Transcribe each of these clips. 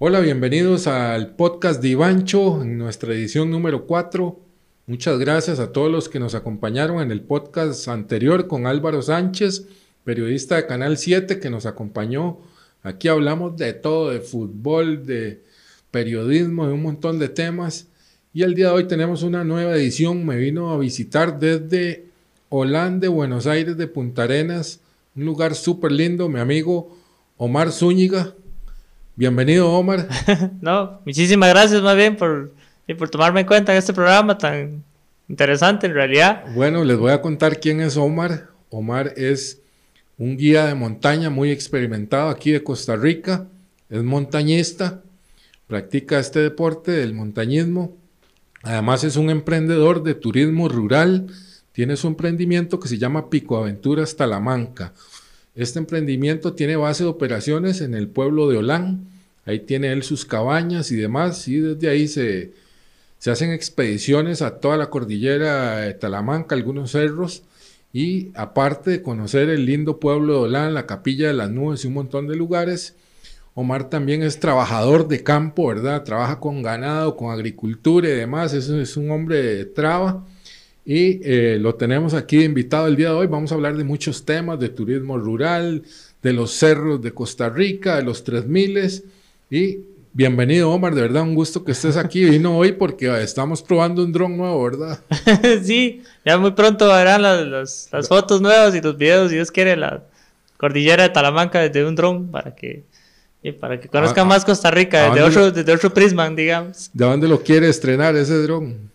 Hola, bienvenidos al podcast de Ivancho en nuestra edición número 4. Muchas gracias a todos los que nos acompañaron en el podcast anterior con Álvaro Sánchez, periodista de Canal 7 que nos acompañó. Aquí hablamos de todo, de fútbol, de periodismo, de un montón de temas. Y el día de hoy tenemos una nueva edición. Me vino a visitar desde Holanda, Buenos Aires, de Punta Arenas, un lugar súper lindo, mi amigo Omar Zúñiga. Bienvenido, Omar. no, muchísimas gracias más bien por, por tomarme en cuenta en este programa tan interesante en realidad. Bueno, les voy a contar quién es Omar. Omar es un guía de montaña muy experimentado aquí de Costa Rica. Es montañista, practica este deporte del montañismo. Además es un emprendedor de turismo rural. Tiene su emprendimiento que se llama Pico Aventuras Talamanca. Este emprendimiento tiene base de operaciones en el pueblo de Olán. Ahí tiene él sus cabañas y demás. Y desde ahí se, se hacen expediciones a toda la cordillera de Talamanca, algunos cerros. Y aparte de conocer el lindo pueblo de Olán, la capilla de las nubes y un montón de lugares, Omar también es trabajador de campo, ¿verdad? Trabaja con ganado, con agricultura y demás. Eso es un hombre de traba y eh, lo tenemos aquí invitado el día de hoy. Vamos a hablar de muchos temas, de turismo rural, de los cerros de Costa Rica, de los 3000 y bienvenido Omar, de verdad un gusto que estés aquí. Vino hoy porque estamos probando un dron nuevo, ¿verdad? sí, ya muy pronto verán las, las, fotos nuevas y los videos, si Dios quiere, la cordillera de Talamanca desde un dron para que para que conozcan ah, más Costa Rica desde otro, desde otro prisma, digamos. ¿De dónde lo quiere estrenar ese dron?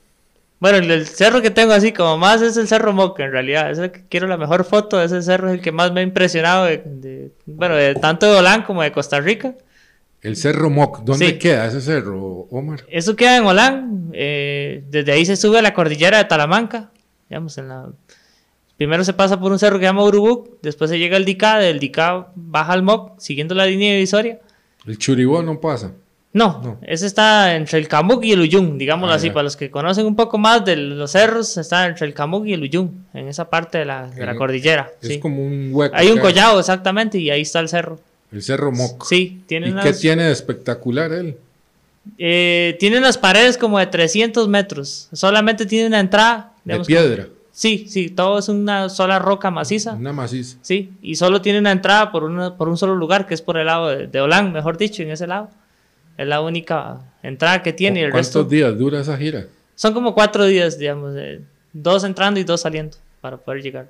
Bueno, el, cerro que tengo así como más es el Cerro Moca, en realidad. Es el que quiero la mejor foto. Ese cerro es el que más me ha impresionado, de, bueno, de tanto de Holán como de Costa Rica. El Cerro Moc, ¿dónde queda ese cerro, Omar? Eso queda en Holán. Eh, desde ahí se sube a la cordillera de Talamanca. Digamos, en la... Primero se pasa por un cerro que se llama Urubuc, después se llega al Dicá, del Dicá baja al Moc, siguiendo la línea divisoria. ¿El Churibó no pasa? No, ese está entre el Camuc y el Uyung, digámoslo ah, así, para los que conocen un poco más de los cerros, está entre el Camuc y el Uyung, en esa parte de la, cordillera. Es como un hueco. Hay un collado, exactamente, y ahí está el cerro. El cerro Moc. Sí, tiene ¿Y qué tiene de espectacular él? Eh, tiene unas paredes como de 300 metros, solamente tiene una entrada. de piedra. Sí, sí, todo es una sola roca maciza. Una maciza. Sí, y solo tiene una entrada por, una, por un solo lugar, que es por el lado de, de Olán, mejor dicho, en ese lado. Es la única entrada que tiene. ¿Cuántos días dura esa gira? Son como cuatro días, digamos, dos entrando y dos saliendo para poder llegar.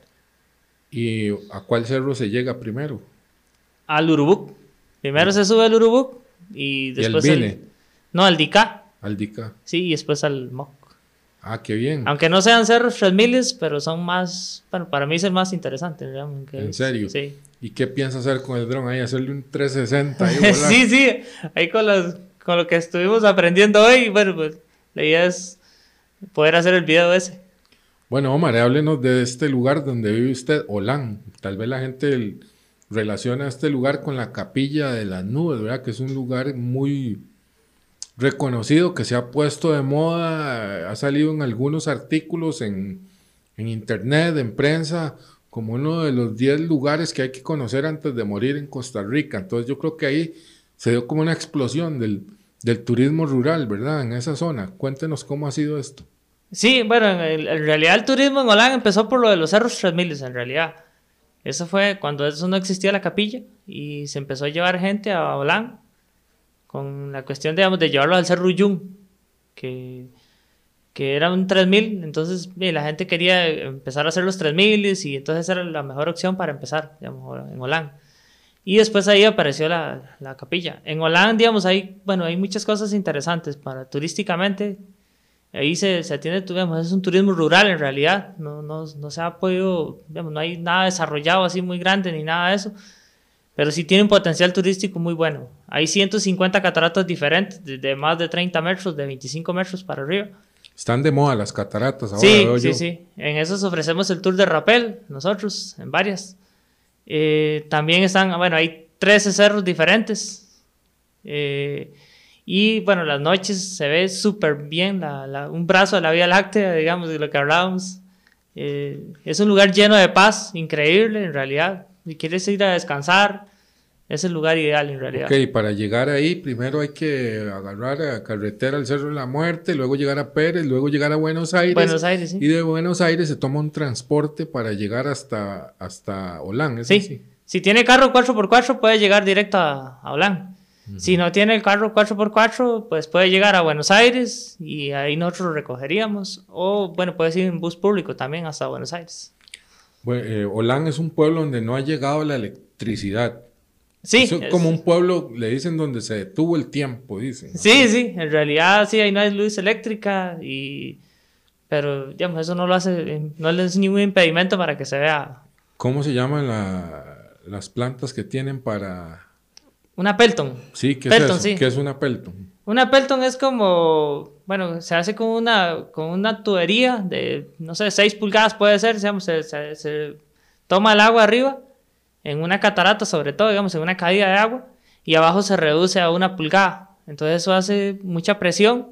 ¿Y a cuál cerro se llega primero? Al Urubuc. Primero se sube al Urubuc y después... ¿Y el no, al Dicá. Al Dicá. Sí, y después al Moc. Ah, qué bien. Aunque no sean cerros 3000, pero son más, bueno, para mí es el más interesante. ¿En serio? Sí. ¿Y qué piensa hacer con el dron ahí? ¿Hacerle un 360? sí, sí, ahí con, los, con lo que estuvimos aprendiendo hoy, bueno, pues la idea es poder hacer el video ese. Bueno, Omar, háblenos de este lugar donde vive usted, Olán. Tal vez la gente relaciona este lugar con la capilla de las nubes, ¿verdad? Que es un lugar muy reconocido que se ha puesto de moda, ha salido en algunos artículos en, internet, en prensa, como uno de los 10 lugares que hay que conocer antes de morir en Costa Rica. Entonces yo creo que ahí se dio como una explosión del, turismo rural, ¿verdad? En esa zona. Cuéntenos cómo ha sido esto. Sí, bueno, en, realidad el turismo en Holanda empezó por lo de los cerros 3000, en realidad. Eso fue cuando eso no existía la capilla y se empezó a llevar gente a Holanda con la cuestión, digamos, de llevarlo al Cerro Uyung, que, que era un 3000, entonces la gente quería empezar a hacer los 3000 y entonces era la mejor opción para empezar, digamos, en Holanda. Y después ahí apareció la, la, capilla. En Holanda, digamos, hay, bueno, hay muchas cosas interesantes para turísticamente. Ahí se, se atiende, digamos, es un turismo rural en realidad. No, no, no se ha podido, digamos, no hay nada desarrollado así muy grande ni nada de eso pero sí tiene un potencial turístico muy bueno. Hay 150 cataratas diferentes, de, más de 30 metros, de 25 metros para arriba. Están de moda las cataratas ahora. Sí, sí, sí. En esos ofrecemos el tour de rappel, nosotros, en varias. Eh, también están, bueno, hay 13 cerros diferentes. Eh, y bueno, las noches se ve súper bien, la, un brazo de la Vía Láctea, digamos, de lo que hablábamos. Eh, es un lugar lleno de paz, increíble en realidad si quieres ir a descansar, Es el lugar ideal en realidad. Ok, para llegar ahí, primero hay que agarrar a carretera al Cerro de la Muerte, luego llegar a Pérez, luego llegar a Buenos Aires. Buenos Aires, sí. Y de Buenos Aires se toma un transporte para llegar hasta, hasta Holán. ¿es Sí. así? Si tiene carro 4x4 puede llegar directo a, a Holán. Si no tiene el carro 4x4, pues puede llegar a Buenos Aires y ahí nosotros lo recogeríamos. O bueno, puede ir en bus público también hasta Buenos Aires. Bueno, eh, Holán es un pueblo donde no ha llegado la electricidad. Sí, es es- como un pueblo, le dicen, donde se detuvo el tiempo, dicen. sí, sí, en realidad sí, ahí no hay luz eléctrica y... Pero, digamos, eso no lo hace, no le es ningún impedimento para que se vea ¿Cómo se llaman la- las plantas que tienen para...? una Pelton. Sí, ¿qué Pelton, es eso? sí. ¿Qué es una Pelton? Una Pelton es como, bueno, se hace con una, con una tubería de, no sé, 6 pulgadas puede ser, digamos, se, se- se toma el agua arriba, en una catarata sobre todo, digamos, en una caída de agua, y abajo se reduce a una pulgada. Entonces eso hace mucha presión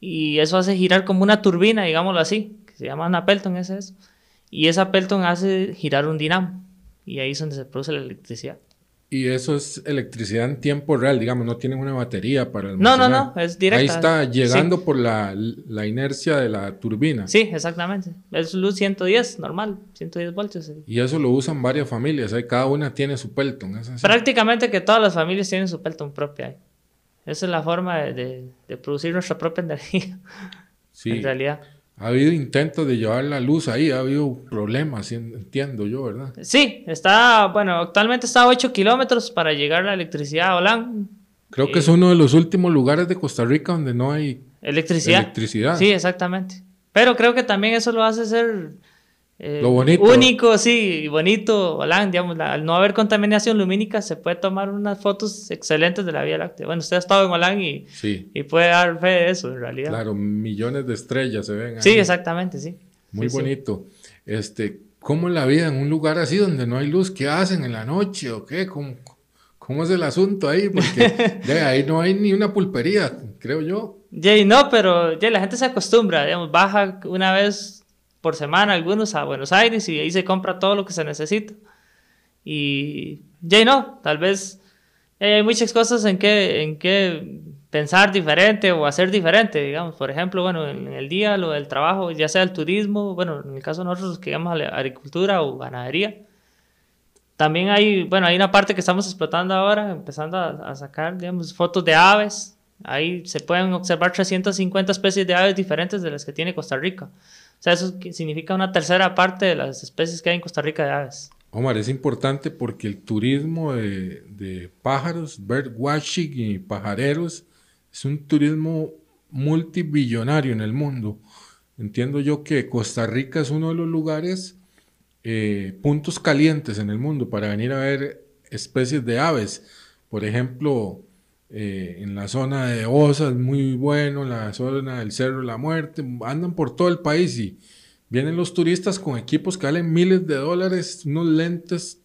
y eso hace girar como una turbina, digámoslo así, que se llama una Pelton, ese es. Y esa Pelton hace girar un dinamo, y ahí es donde se produce la electricidad. Y eso es electricidad en tiempo real, digamos, no tienen una batería para No, no, almacenar. no, es directa. Ahí está Sí. llegando por la, la inercia de la turbina. Sí, exactamente. Es luz 110, normal, 110 voltios. sí. Y eso lo usan varias familias, ahí cada una tiene su Pelton. ¿es así? Prácticamente que todas las familias tienen su Pelton propia. ahí. Esa es la forma de, de- de producir nuestra propia energía, Sí. en realidad. Ha habido intentos de llevar la luz ahí, ha habido problemas, entiendo yo, ¿verdad? Sí, está, bueno, actualmente está a 8 kilómetros para llegar la electricidad a Holán. Creo que es uno de los últimos lugares de Costa Rica donde no hay Electricidad. electricidad. Sí, exactamente. Pero creo que también eso lo hace ser eh, Lo bonito. único, sí, y bonito. Holán, digamos, la- al no haber contaminación lumínica, se puede tomar unas fotos excelentes de la Vía Láctea. Bueno, usted ha estado en Holán y, Sí, y puede dar fe de eso, en realidad. claro, millones de estrellas se ven ahí. Sí, exactamente, sí. Muy Sí, sí. bonito. Este, ¿cómo es la vida en un lugar así donde no hay luz? ¿Qué hacen en la noche o qué? ¿Cómo, cómo es el asunto ahí? Porque de ahí no hay ni una pulpería, creo yo. Jay, no, pero ya la gente se acostumbra, digamos, baja una vez por semana algunos a Buenos Aires y ahí se compra todo lo que se necesita. Y Jay, no, tal vez eh, hay muchas cosas en que, en que pensar diferente o hacer diferente, digamos. Por ejemplo, bueno, en el día lo del trabajo, ya sea el turismo, bueno, en el caso de nosotros que llamamos agricultura o ganadería. También hay, bueno, hay una parte que estamos explotando ahora, empezando a, a sacar, digamos, fotos de aves. Ahí se pueden observar 350 especies de aves diferentes de las que tiene Costa Rica. Sea, eso significa una tercera parte de las especies que hay en Costa Rica de aves. Omar, es importante porque el turismo de, de pájaros, birdwatching y pajareros, es un turismo multibillonario en el mundo. Entiendo yo que Costa Rica es uno de los lugares, eh, puntos calientes en el mundo para venir a ver especies de aves. Por ejemplo, eh, en la zona de Osa es muy bueno, en la zona del Cerro de la Muerte, andan por todo el país y vienen los turistas con equipos que valen miles de dólares, unos lentes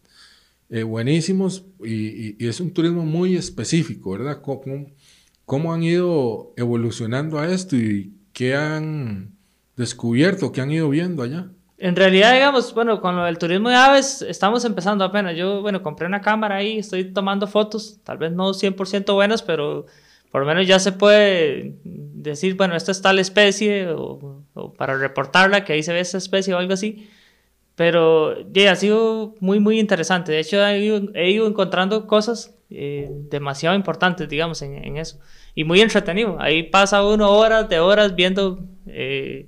eh, buenísimos y, y- es un turismo muy específico, ¿verdad? ¿Cómo, cómo- cómo han ido evolucionando a esto y qué han descubierto, qué han ido viendo allá? En realidad, digamos, bueno, con lo del turismo de aves estamos empezando apenas. Yo, bueno, compré una cámara ahí, estoy tomando fotos, tal vez no 100% buenas, pero por lo menos ya se puede decir, bueno, esta es tal especie, o, o para reportarla, que ahí se ve esta especie o algo así. Pero ya ha sido muy, muy interesante. De hecho, he ido, he ido encontrando cosas eh, demasiado importantes, digamos, en, en eso. Y muy entretenido. Ahí pasa uno horas de horas viendo eh,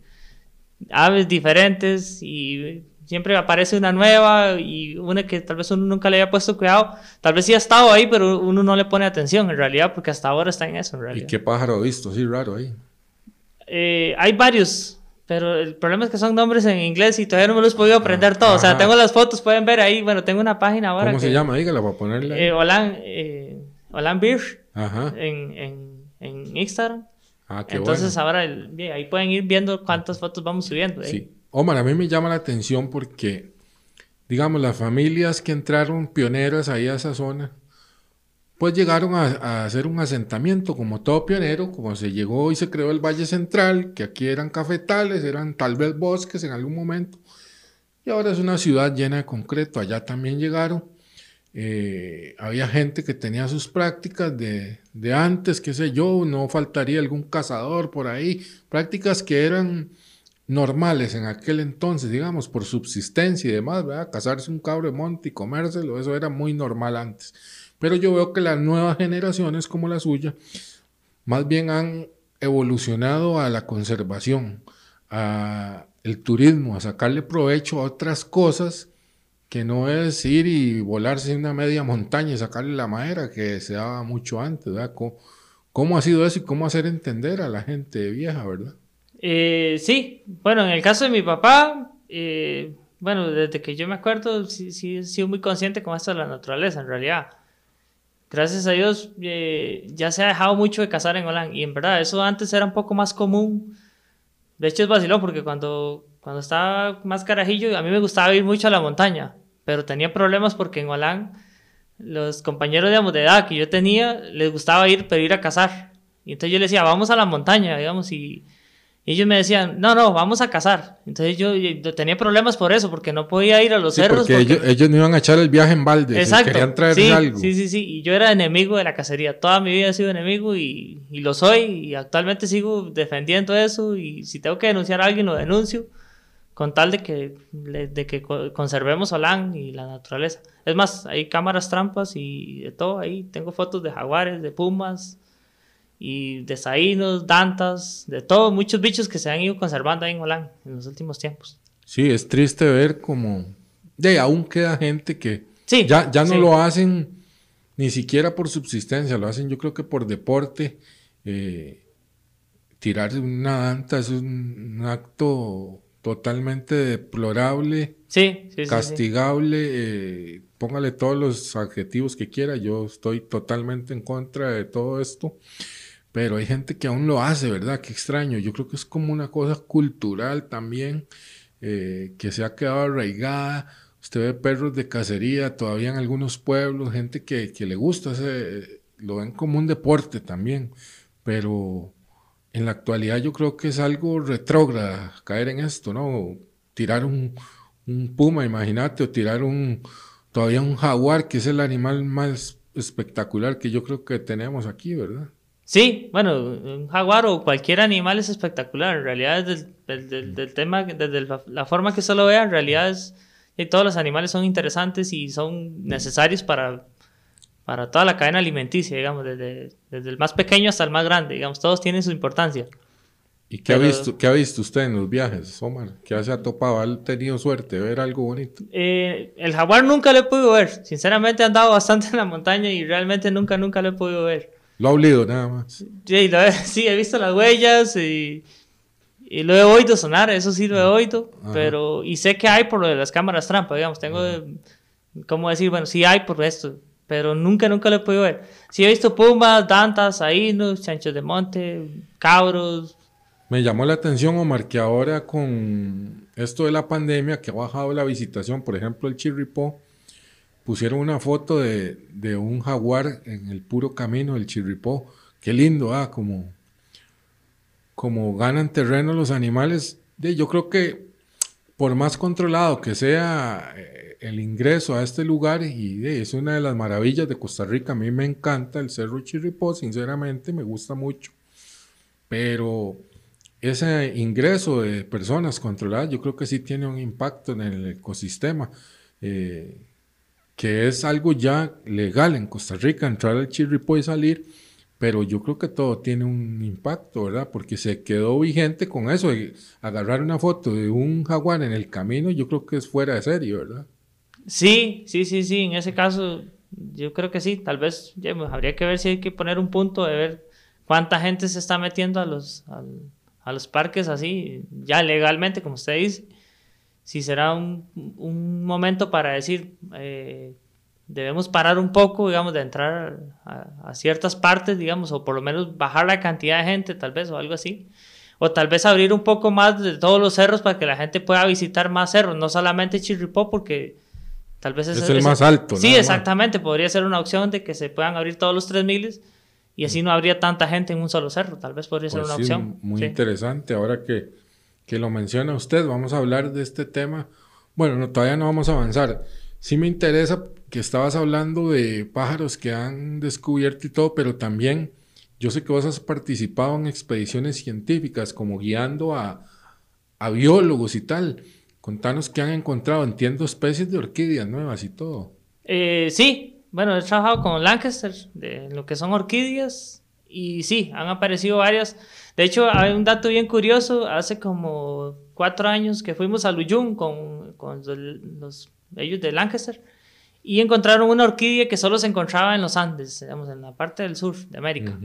aves diferentes y siempre aparece una nueva y una que tal vez uno nunca le haya puesto cuidado. Tal vez sí ha estado ahí, pero uno no le pone atención en realidad porque hasta ahora está en eso en ¿Y realidad. qué pájaro ha visto? Sí, raro ahí. Eh, hay varios, pero el problema es que son nombres en inglés y todavía no me los he podido aprender todos. O sea, tengo las fotos, pueden ver ahí. Bueno, tengo una página ahora. ¿Cómo se que- llama? Dígala para ponerle. ahí. Eh, Olan, eh, Olan Birch Ajá. en, en, en Instagram. Ah, qué Entonces bueno. ahora el- ahí pueden ir viendo cuántas fotos vamos subiendo. ¿eh? Sí. Omar, a mí me llama la atención porque, digamos, las familias que entraron pioneras ahí a esa zona, pues llegaron a, a hacer un asentamiento como todo pionero, como se llegó y se creó el Valle Central, que aquí eran cafetales, eran tal vez bosques en algún momento, y ahora es una ciudad llena de concreto, allá también llegaron. Eh, había gente que tenía sus prácticas de, de, antes, qué sé yo, no faltaría algún cazador por ahí, prácticas que eran normales en aquel entonces, digamos, por subsistencia y demás, ¿verdad? Cazarse un cabro de monte y comérselo, eso era muy normal antes. Pero yo veo que las nuevas generaciones como la suya, más bien han evolucionado a la conservación, a el turismo, a sacarle provecho a otras cosas que no es ir y volarse en una media montaña y sacarle la madera que se daba mucho antes, ¿verdad? ¿Cómo, ha sido eso y cómo hacer entender a la gente vieja, verdad? Eh, sí, bueno, en el caso de mi papá, eh, bueno, desde que yo me acuerdo, sí, sí he sido muy consciente con esto de la naturaleza, en realidad. Gracias a Dios, eh, ya se ha dejado mucho de cazar en Holanda, y en verdad, eso antes era un poco más común. De hecho, es vacilón, porque cuando, cuando estaba más carajillo, a mí me gustaba ir mucho a la montaña pero tenía problemas porque en Holán los compañeros digamos, de edad que yo tenía les gustaba ir, pero ir a cazar. Y entonces yo les decía, vamos a la montaña, digamos, y, ellos me decían, no, no, vamos a cazar. Entonces yo, tenía problemas por eso, porque no podía ir a los cerros. Porque, Ellos, no iban a echar el viaje en balde, Exacto. querían traer sí, algo. Sí, sí, sí, y yo era enemigo de la cacería. Toda mi vida he sido enemigo y, y lo soy, y actualmente sigo defendiendo eso, y si tengo que denunciar a alguien, lo denuncio con tal de que, de que conservemos Holán y la naturaleza. Es más, hay cámaras trampas y de todo ahí. Tengo fotos de jaguares, de pumas y de saínos, dantas, de todo, muchos bichos que se han ido conservando ahí en Holán en los últimos tiempos. Sí, es triste ver como de aún queda gente que ya, ya no lo hacen ni siquiera por subsistencia, lo hacen yo creo que por deporte. Eh, tirar una danta es un acto totalmente deplorable, sí, castigable, eh, póngale todos los adjetivos que quiera, yo estoy totalmente en contra de todo esto, pero hay gente que aún lo hace, ¿verdad? Qué extraño, yo creo que es como una cosa cultural también, eh, que se ha quedado arraigada, usted ve perros de cacería todavía en algunos pueblos, gente que, que le gusta, ese, lo ven como un deporte también, pero en la actualidad yo creo que es algo retrógrada caer en esto, ¿no? Tirar un, puma, imagínate, o tirar un todavía un jaguar, que es el animal más espectacular que yo creo que tenemos aquí, ¿verdad? Sí, bueno, un jaguar o cualquier animal es espectacular. En realidad, desde el, tema, desde la, forma que se lo vea, en realidad es, todos los animales son interesantes y son necesarios para para toda la cadena alimenticia, digamos, desde, desde el más pequeño hasta el más grande, digamos, todos tienen su importancia. ¿Y qué, ha visto, qué ha visto usted en los viajes, Omar? ¿Qué se ha topado? ¿Ha tenido suerte de ver algo bonito? Eh, el jaguar nunca lo he podido ver. Sinceramente he andado bastante en la montaña y realmente nunca, nunca lo he podido ver. Lo ha olido nada más. Sí, he, visto las huellas y, y, lo he oído sonar, eso sí lo he oído, pero y sé que hay por lo de las cámaras trampa, digamos, tengo, ¿cómo decir? Bueno, sí hay por esto, pero nunca, nunca lo he podido ver. Sí he visto pumas, dantas, ainos, chanchos de monte, cabros. Me llamó la atención, Omar, que ahora con esto de la pandemia, que ha bajado la visitación, por ejemplo, el Chirripó, pusieron una foto de, un jaguar en el puro camino del Chirripó. Qué lindo, ah, como, como ganan terreno los animales. yo creo que por más controlado que sea eh, el ingreso a este lugar, y es una de las maravillas de Costa Rica, a mí me encanta el Cerro Chirripó, sinceramente me gusta mucho, pero ese ingreso de personas controladas yo creo que sí tiene un impacto en el ecosistema, eh, que es algo ya legal en Costa Rica, entrar al Chirripó y salir, pero yo creo que todo tiene un impacto, ¿verdad? Porque se quedó vigente con eso, agarrar una foto de un jaguar en el camino, yo creo que es fuera de serie, ¿verdad? Sí, sí, sí, sí, en ese caso yo creo que sí, tal vez pues, habría que ver si hay que poner un punto de ver cuánta gente se está metiendo a los, a, los parques así, ya legalmente, como usted dice, si será un, momento para decir... Eh, debemos parar un poco, digamos, de entrar a, ciertas partes, digamos, o por lo menos bajar la cantidad de gente, tal vez, o algo así. O tal vez abrir un poco más de todos los cerros para que la gente pueda visitar más cerros, no solamente Chirripó, porque tal vez es, el más alto. Sí, exactamente, podría ser una opción de que se puedan abrir todos los 3000 y así no habría tanta gente en un solo cerro, tal vez podría ser pues una opción. Muy interesante, ahora que, que lo menciona usted, vamos a hablar de este tema. Bueno, no, todavía no vamos a avanzar. Sí me interesa que estabas hablando de pájaros que han descubierto y todo, pero también yo sé que vos has participado en expediciones científicas, como guiando a, a biólogos y tal. Contanos qué han encontrado. Entiendo especies de orquídeas nuevas y todo. Eh, sí, bueno, he trabajado con Lancaster, de lo que son orquídeas, y sí, han aparecido varias. De hecho, hay un dato bien curioso. Hace como cuatro años que fuimos a Luyun con, con los, ellos de Lancaster y encontraron una orquídea que solo se encontraba en los Andes, digamos, en la parte del sur de América.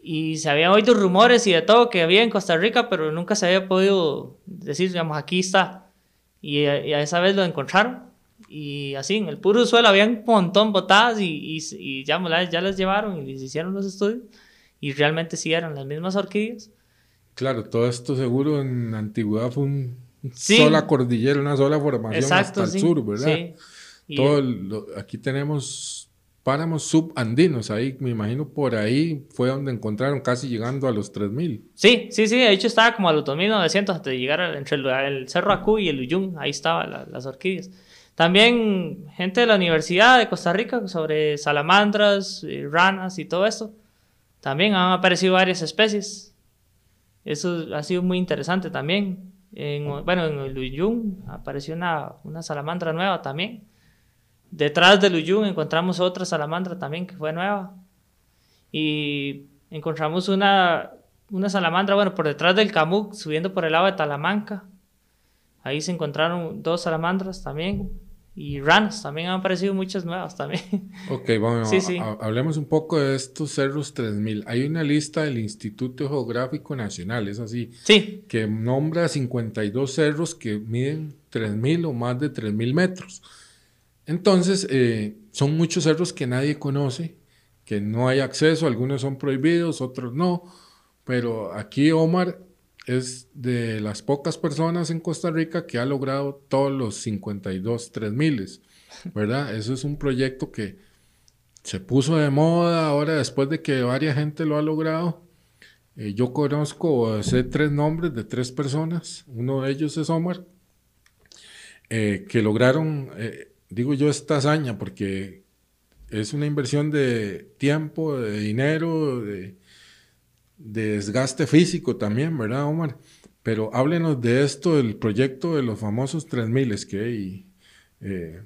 Y se habían oído rumores y de todo que había en Costa Rica, pero nunca se había podido decir, digamos, aquí está. Y, a esa vez lo encontraron. Y así, en el puro suelo había un montón botadas y, y, ya, ya las llevaron y les hicieron los estudios. Y realmente sí eran las mismas orquídeas. Claro, todo esto seguro en la antigüedad fue una sola cordillera, una sola formación hasta el sur, ¿verdad? Sí. Todo aquí tenemos páramos subandinos, ahí me imagino por ahí fue donde encontraron casi llegando a los 3000. Sí, sí, sí, de hecho estaba como a los 2900 antes de llegar entre el, Cerro Acu y el Uyun, ahí estaban las orquídeas. También gente de la Universidad de Costa Rica sobre salamandras, eh, ranas y todo esto. También han aparecido varias especies. Eso ha sido muy interesante también. bueno, en el Uyun apareció una, una salamandra nueva también. Detrás del Uyun encontramos otra salamandra también que fue nueva. Y encontramos una, una salamandra, bueno, por detrás del Camuc, subiendo por el lado de Talamanca. Ahí se encontraron dos salamandras también. Y ranas, también han aparecido muchas nuevas también. Ok, vamos, sí, hablemos un poco de estos cerros 3000. Hay una lista del Instituto Geográfico Nacional, es así. Sí. Que nombra 52 cerros que miden 3000 o más de 3000 metros. Entonces, eh, son muchos cerros que nadie conoce, que no hay acceso, algunos son prohibidos, otros no. Pero aquí Omar es de las pocas personas en Costa Rica que ha logrado todos los 52 3000, ¿verdad? Eso es un proyecto que se puso de moda ahora después de que varias gente lo ha logrado. Eh, yo conozco, sé tres nombres de tres personas, uno de ellos es Omar, eh, que lograron, eh, digo yo, esta hazaña porque es una inversión de tiempo, de dinero, de desgaste físico también, ¿verdad, Omar? Pero háblenos de esto, del proyecto de los famosos 3000 que hay. Eh,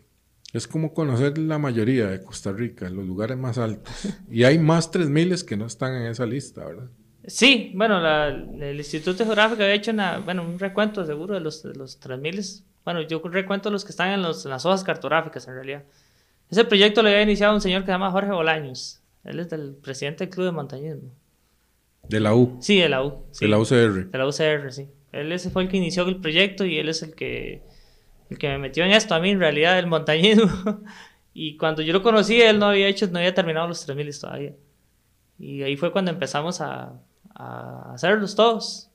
es como conocer la mayoría de Costa Rica, los lugares más altos. Y hay más 3000 que no están en esa lista, ¿verdad? Sí, bueno, el Instituto Geográfico ha hecho una, bueno, un recuento seguro de los, de los 3000. Bueno, yo recuento los que están en, los, en las hojas cartográficas en realidad. Ese proyecto lo había iniciado un señor que se llama Jorge Bolaños. Él es el presidente del Club de Montañismo. De la U. Sí, de la U. De la UCR. De la UCR, sí. Él ese fue el que inició el proyecto y él es el que, el que me metió en esto a mí, en realidad, el montañismo. y cuando yo lo conocí, él no había hecho, no había terminado los 3000 todavía. Y ahí fue cuando empezamos a, a hacerlos todos.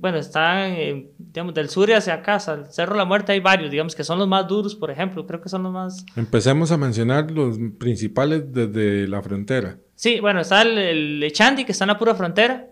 Bueno, están, digamos, del sur y hacia acá, el Cerro de la Muerte hay varios, digamos, que son los más duros, por ejemplo, creo que son los más... Empecemos a mencionar los principales desde la frontera. Sí, bueno, está el, el Echandi, que está en la pura frontera,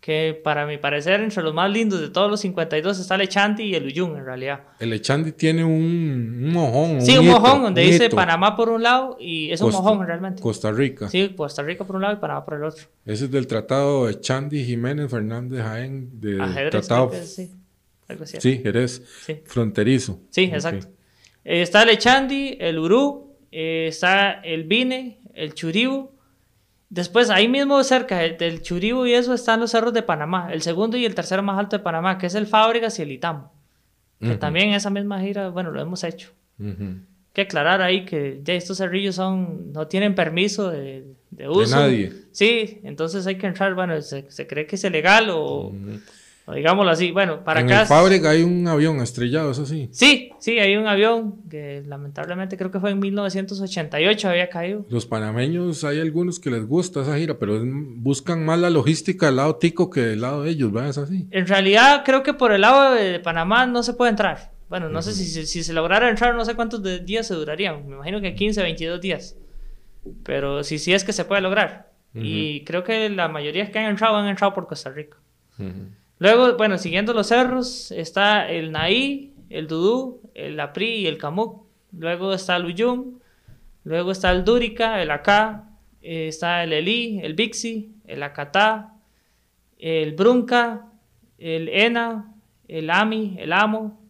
que para mi parecer, entre los más lindos de todos los 52 está el Echandi y el Uyun, en realidad. El Echandi tiene un, un mojón. Sí, un, mojón, donde dice Panamá por un lado y es un mojón realmente. Costa Rica. Sí, Costa Rica por un lado y Panamá por el otro. Ese es del tratado Echandi Jiménez Fernández Jaén, de tratado. sí. Sí, Jerez. Sí. Fronterizo. Sí, exacto. Eh, está el Echandi, el Urú, eh, está el Vine, el Churibu Después, ahí mismo cerca del Churibu y eso están los cerros de Panamá, el segundo y el tercero más alto de Panamá, que es el Fábricas y el Itamo. Que también esa misma gira, bueno, lo hemos hecho. que aclarar ahí que ya estos cerrillos son, no tienen permiso de, de uso. De nadie. Sí, entonces hay que entrar, bueno, se, se cree que es ilegal o digámoslo así, bueno, para acá. En fábrica hay un avión estrellado, eso sí. Sí, sí, hay un avión que lamentablemente creo que fue en 1988 había caído. Los panameños hay algunos que les gusta esa gira, pero buscan más la logística del lado tico que del lado de ellos, ¿verdad? Es así. En realidad creo que por el lado de Panamá no se puede entrar. Bueno, no sé si, si, se lograra entrar, no sé cuántos días se durarían. Me imagino que 15, 22 días. Pero sí, sí es que se puede lograr. Y creo que la mayoría que han entrado han entrado por Costa Rica. Luego, bueno, siguiendo los cerros, está el Naí, el Dudú, el Apri y el Camuc. luego está el Uyum, luego está el Durica, el Acá, eh, está el Elí, el Bixi, el Acatá, el Brunca, el ENA, el AMI, el AMO,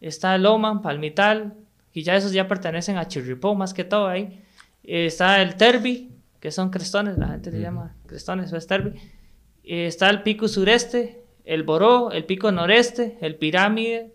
está el Oman, Palmital, y ya esos ya pertenecen a Chirripó más que todo ahí. está el Terbi, que son crestones, la gente le llama crestones, es Terbi. está el Pico Sureste, el Boró, el Pico Noreste, el Pirámide,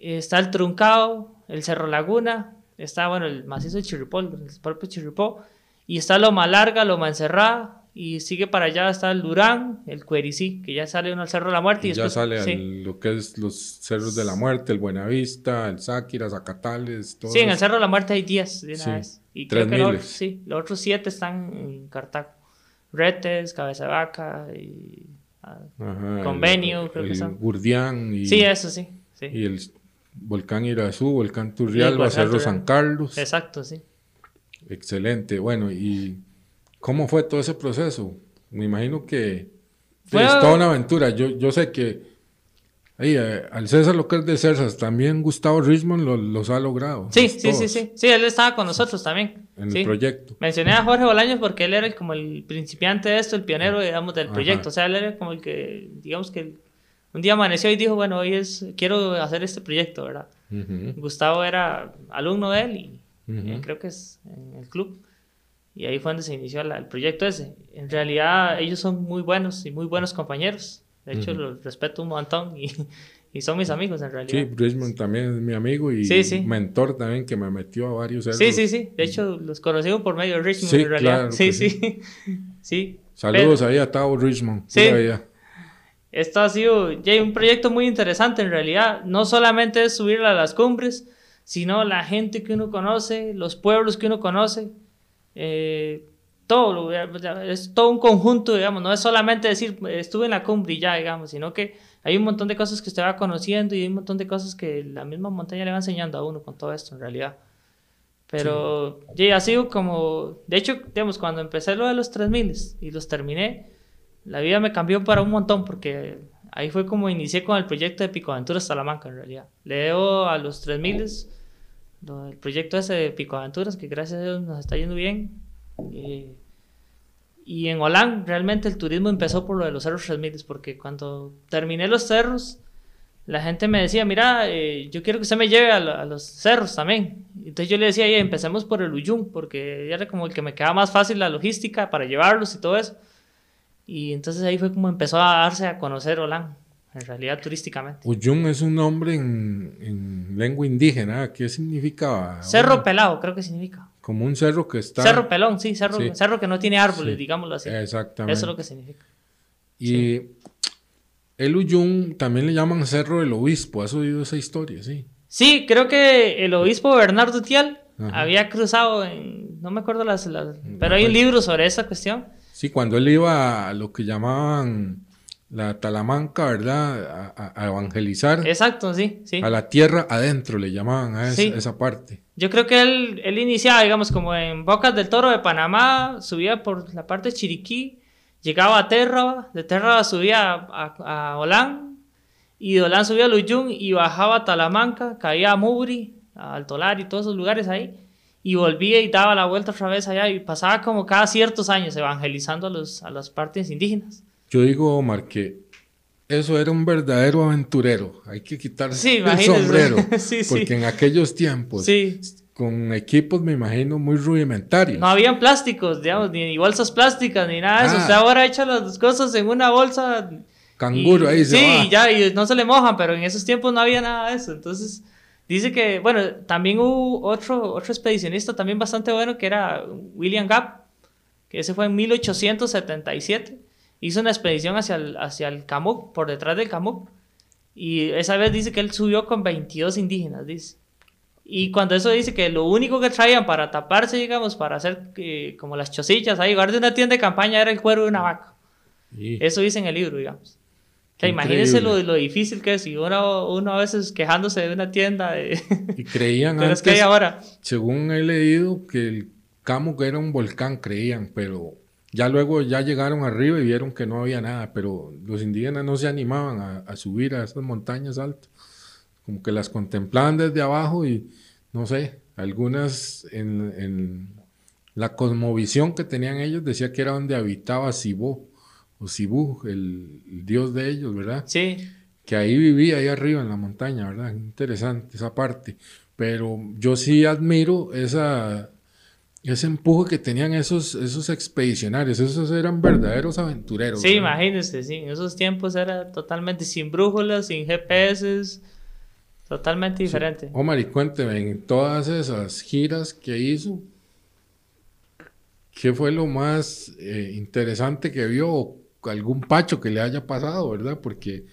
está el Truncao, el Cerro Laguna, está, bueno, el macizo de Chirripó, el propio Chirripó, y está Loma Larga, Loma Encerrada, y sigue para allá está el Durán, el Cuericí, que ya sale uno al Cerro de la Muerte. Y, ya sale lo que es los Cerros de la Muerte, el Buenavista, el Sáquira, Zacatales, todo Sí, en el Cerro de la Muerte hay 10 de una vez. Y creo que los, sí, los otros 7 están en Cartago. Retes, Cabeza de Vaca, y, Convenio, creo que son. Gurdián. Y, sí, eso sí, Y el Volcán Irazú, Volcán Turrialba, Cerro San Carlos. Exacto, sí. Excelente. Bueno, y ¿Cómo fue todo ese proceso? Me imagino que fue toda una aventura. Yo, yo sé que ahí, eh, al César lo que es de César, también Gustavo Richmond los ha logrado. Sí, sí, sí, sí. Sí, él estaba con nosotros también. En el proyecto. Mencioné a Jorge Bolaños porque él era como el principiante de esto, el pionero, digamos, del proyecto. O sea, él era como el que, digamos que un día amaneció y dijo, bueno, hoy es, quiero hacer este proyecto, ¿verdad? Gustavo era alumno de él y eh, creo que es en el club. Y ahí fue donde se inició el proyecto ese. En realidad ellos son muy buenos y muy buenos compañeros. De hecho, los respeto un montón y, y, son mis amigos en realidad. Sí, Richmond también es mi amigo y mentor también que me metió a varios Sí, sí, sí. De hecho, los conocí por medio de Richmond en realidad. sí, sí. sí. Saludos ahí a Tao Richmond. Sí. Esto ha sido ya un proyecto muy interesante en realidad. No solamente es subir a las cumbres, sino la gente que uno conoce, los pueblos que uno conoce eh, todo, es todo un conjunto, digamos, no es solamente decir estuve en la cumbre y ya, digamos, sino que hay un montón de cosas que usted va conociendo y hay un montón de cosas que la misma montaña le va enseñando a uno con todo esto en realidad. Pero sí. ha sido como, de hecho, digamos, cuando empecé lo de los 3000 y los terminé, la vida me cambió para un montón porque ahí fue como inicié con el proyecto de Pico Aventuras Salamanca en realidad. Leo a los 3000 el proyecto ese de Pico Aventuras, que gracias a Dios nos está yendo bien. Eh, y en Holán realmente el turismo empezó por lo de los cerros 3000, porque cuando terminé los cerros, la gente me decía, mira, eh, yo quiero que usted me lleve a, los cerros también. Entonces yo le decía, empecemos por el Uyum, porque era como el que me quedaba más fácil la logística para llevarlos y todo eso. Y entonces ahí fue como empezó a darse a conocer Holán en realidad turísticamente. Uyun es un nombre en, lengua indígena. ¿Qué significaba? Cerro pelado, creo que significa. Como un cerro que está... Cerro pelón, sí, cerro, cerro que no tiene árboles, digámoslo así. Exactamente. Eso es lo que significa. Y el Uyun también le llaman Cerro del Obispo. ¿Has oído esa historia? Sí. Sí, creo que el obispo Bernardo Tial había cruzado en... No me acuerdo las... pero hay un libro sobre esa cuestión. Sí, cuando él iba a lo que llamaban la Talamanca, ¿verdad? A, evangelizar. Exacto, sí, sí. A la tierra adentro le llamaban a esa, parte. Yo creo que él, iniciaba, digamos, como en Bocas del Toro de Panamá, subía por la parte de Chiriquí, llegaba a Terra, de Terra subía a, a, Holán, y de Holán subía a Luyún y bajaba a Talamanca, caía a Mubri, a Altolar y todos esos lugares ahí, y volvía y daba la vuelta otra vez allá, y pasaba como cada ciertos años evangelizando a, los, a las partes indígenas. Yo digo, Omar, que eso era un verdadero aventurero. Hay que quitarse el sombrero. porque en aquellos tiempos, con equipos, me imagino, muy rudimentarios. No habían plásticos, digamos, ni, bolsas plásticas, ni nada de eso. Ah. Usted ahora echa las cosas en una bolsa. Canguro, ahí se Sí, ya, y no se le mojan, pero en esos tiempos no había nada de eso. Entonces, dice que, bueno, también hubo otro, otro expedicionista también bastante bueno que era William Gap, que ese fue en 1877 hizo una expedición hacia el, hacia el Camuc, por detrás del Camuc, y esa vez dice que él subió con 22 indígenas, dice. Y cuando eso dice que lo único que traían para taparse, digamos, para hacer eh, como las chosillas, ahí guarde una tienda de campaña, era el cuero de una vaca. Eso dice en el libro, digamos. imagínense lo, lo, difícil que es. Y uno, uno a veces quejándose de una tienda. De... Y creían antes, que ahora. según he leído, que el Camuc era un volcán, creían, pero ya luego ya llegaron arriba y vieron que no había nada, pero los indígenas no se animaban a, subir a esas montañas altas, como que las contemplaban desde abajo y no sé, algunas en, la cosmovisión que tenían ellos decía que era donde habitaba Sibó o Sibú, el, dios de ellos, ¿verdad? Sí. Que ahí vivía, ahí arriba en la montaña, ¿verdad? Interesante esa parte. Pero yo sí admiro esa, ese empuje que tenían esos, esos expedicionarios, esos eran verdaderos aventureros. Sí, imagínense, sí, en esos tiempos era totalmente sin brújulas, sin GPS, totalmente diferente. Omar, y cuénteme, en todas esas giras que hizo, ¿qué fue lo más eh, interesante que vio? algún pacho que le haya pasado, ¿verdad? Porque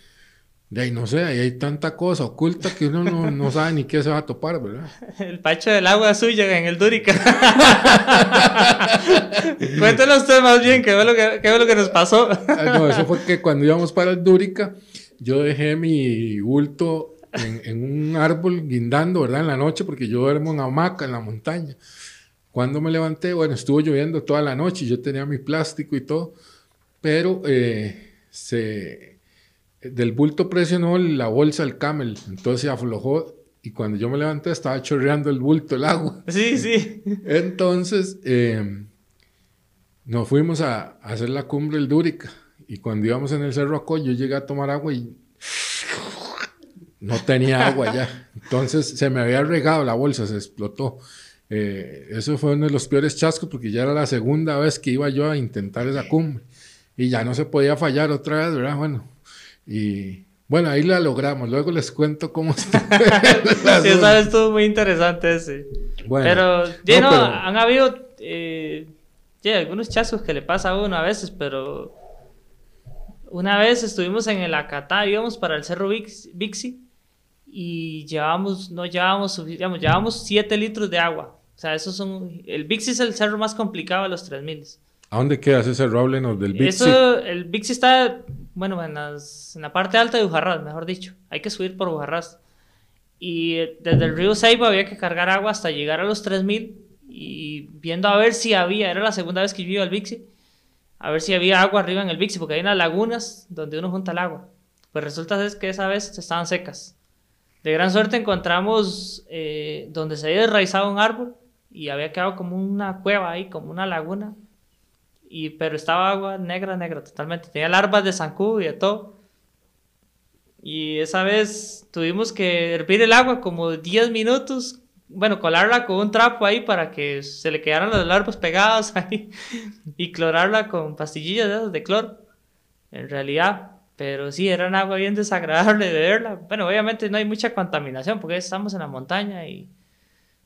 de ahí no sé, ahí hay tanta cosa oculta que uno no, sabe ni qué se va a topar, ¿verdad? El pacho del agua suya en el Dúrica. Cuéntenos usted más bien qué fue lo que, qué fue lo que nos pasó. Ah, no, eso fue que cuando íbamos para el Dúrica, yo dejé mi bulto en, en, un árbol guindando, ¿verdad? En la noche, porque yo duermo en hamaca en la montaña. Cuando me levanté, bueno, estuvo lloviendo toda la noche yo tenía mi plástico y todo, pero eh, se del bulto presionó la bolsa el camel, entonces se aflojó y cuando yo me levanté estaba chorreando el bulto el agua. Sí, sí. Entonces eh, nos fuimos a, hacer la cumbre del Dúrica y cuando íbamos en el Cerro Acoy yo llegué a tomar agua y no tenía agua ya. Entonces se me había regado la bolsa, se explotó. Eh, eso fue uno de los peores chascos porque ya era la segunda vez que iba yo a intentar esa cumbre y ya no se podía fallar otra vez, ¿verdad? Bueno, y bueno, ahí la logramos. Luego les cuento cómo está. sí, esa estuvo muy interesante ese. pero, ya no, han habido eh, algunos chascos que le pasa a uno a veces, pero una vez estuvimos en el Acatá, íbamos para el Cerro Bixi y llevábamos, no llevábamos, digamos, llevábamos 7 litros de agua. O sea, esos son, el Bixi es el cerro más complicado de los 3000. ¿A dónde queda ese Roblen del Bixi? Eso, el Bixi está, bueno, en, la parte alta de Bujarras, mejor dicho. Hay que subir por Bujarras. Y desde el río Seiba había que cargar agua hasta llegar a los 3000 y viendo a ver si había, era la segunda vez que yo iba al Bixi, a ver si había agua arriba en el Bixi, porque hay unas lagunas donde uno junta el agua. Pues resulta es que esa vez estaban secas. De gran suerte encontramos eh, donde se había desraizado un árbol y había quedado como una cueva ahí, como una laguna y, pero estaba agua negra, negra, totalmente. Tenía larvas de zancudo y de todo. Y esa vez tuvimos que hervir el agua como 10 minutos. Bueno, colarla con un trapo ahí para que se le quedaran las larvas pegadas ahí. Y clorarla con pastillas de, cloro. En realidad. Pero sí, era un agua bien desagradable de verla. Bueno, obviamente no hay mucha contaminación porque estamos en la montaña y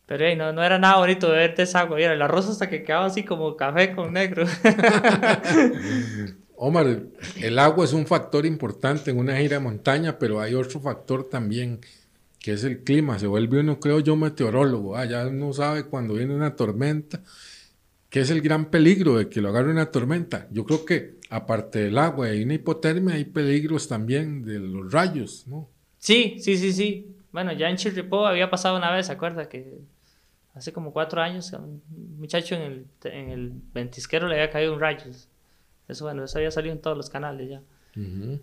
pero no, no era nada bonito ver esa agua. Era el arroz hasta que quedaba así como café con negro. Omar, el agua es un factor importante en una gira de montaña, pero hay otro factor también, que es el clima. Se vuelve uno, creo yo, meteorólogo. Ah, ya uno sabe cuando viene una tormenta, que es el gran peligro de que lo agarre una tormenta. Yo creo que, aparte del agua y una hipotermia, hay peligros también de los rayos, ¿no? Sí, sí, sí, sí. Bueno, ya en Chirripó había pasado una vez, ¿se acuerda? Que hace como cuatro años, un muchacho en el, en el ventisquero le había caído un rayo. Eso, bueno, eso había salido en todos los canales ya.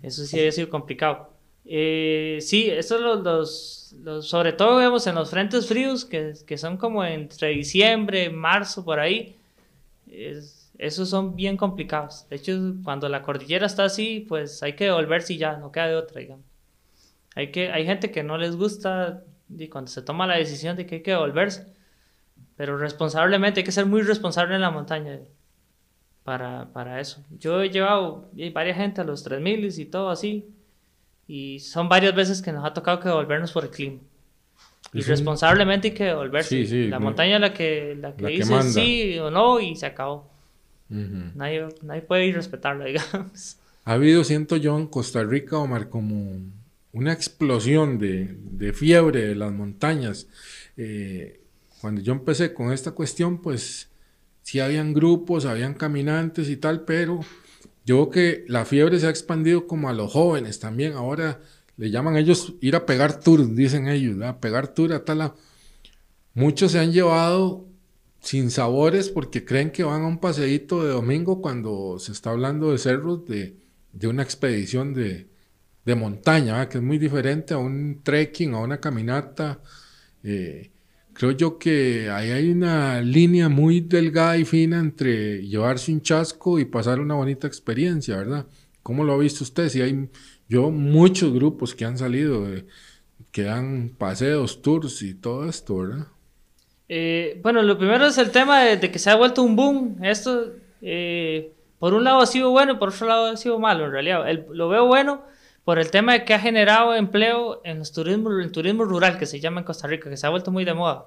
Eso sí había sido complicado. Eh, sí, estos los, los, sobre todo vemos en los frentes fríos, que, que son como entre diciembre, marzo, por ahí, esos son bien complicados. De hecho, cuando la cordillera está así, pues hay que devolverse y ya, no queda de otra, digamos. Hay, que, hay gente que no les gusta y cuando se toma la decisión de que hay que devolverse. Pero responsablemente, hay que ser muy responsable en la montaña para, para eso. Yo he llevado varias gente a los 3000 y todo así. Y son varias veces que nos ha tocado que devolvernos por el clima. Y responsablemente hay que devolverse. la montaña la que, la que dice sí o no y se acabó. nadie, nadie puede ir respetarlo, digamos. Ha habido, siento yo, en Costa Rica, Omar, como una explosión de, de fiebre de las montañas. Eh, cuando yo empecé con esta cuestión, pues sí habían grupos, habían caminantes y tal, pero yo creo que la fiebre se ha expandido como a los jóvenes también. Ahora le llaman ellos ir a pegar tour, dicen ellos, a pegar tour a tal. Muchos se han llevado sin sabores porque creen que van a un paseíto de domingo cuando se está hablando de cerros, de, de una expedición de, de montaña, que es muy diferente a un trekking, a una caminata. Eh, creo yo que ahí hay una línea muy delgada y fina entre llevarse un chasco y pasar una bonita experiencia, ¿verdad? ¿Cómo lo ha visto usted? Si hay yo muchos grupos que han salido, que dan paseos, tours y todo esto, ¿verdad? Eh, bueno, lo primero es el tema de, que se ha vuelto un boom. Esto, eh, por un lado ha sido bueno por otro lado ha sido malo, en realidad. lo veo bueno por el tema de que ha generado empleo en los turismo, el turismo rural, que se llama en Costa Rica, que se ha vuelto muy de moda.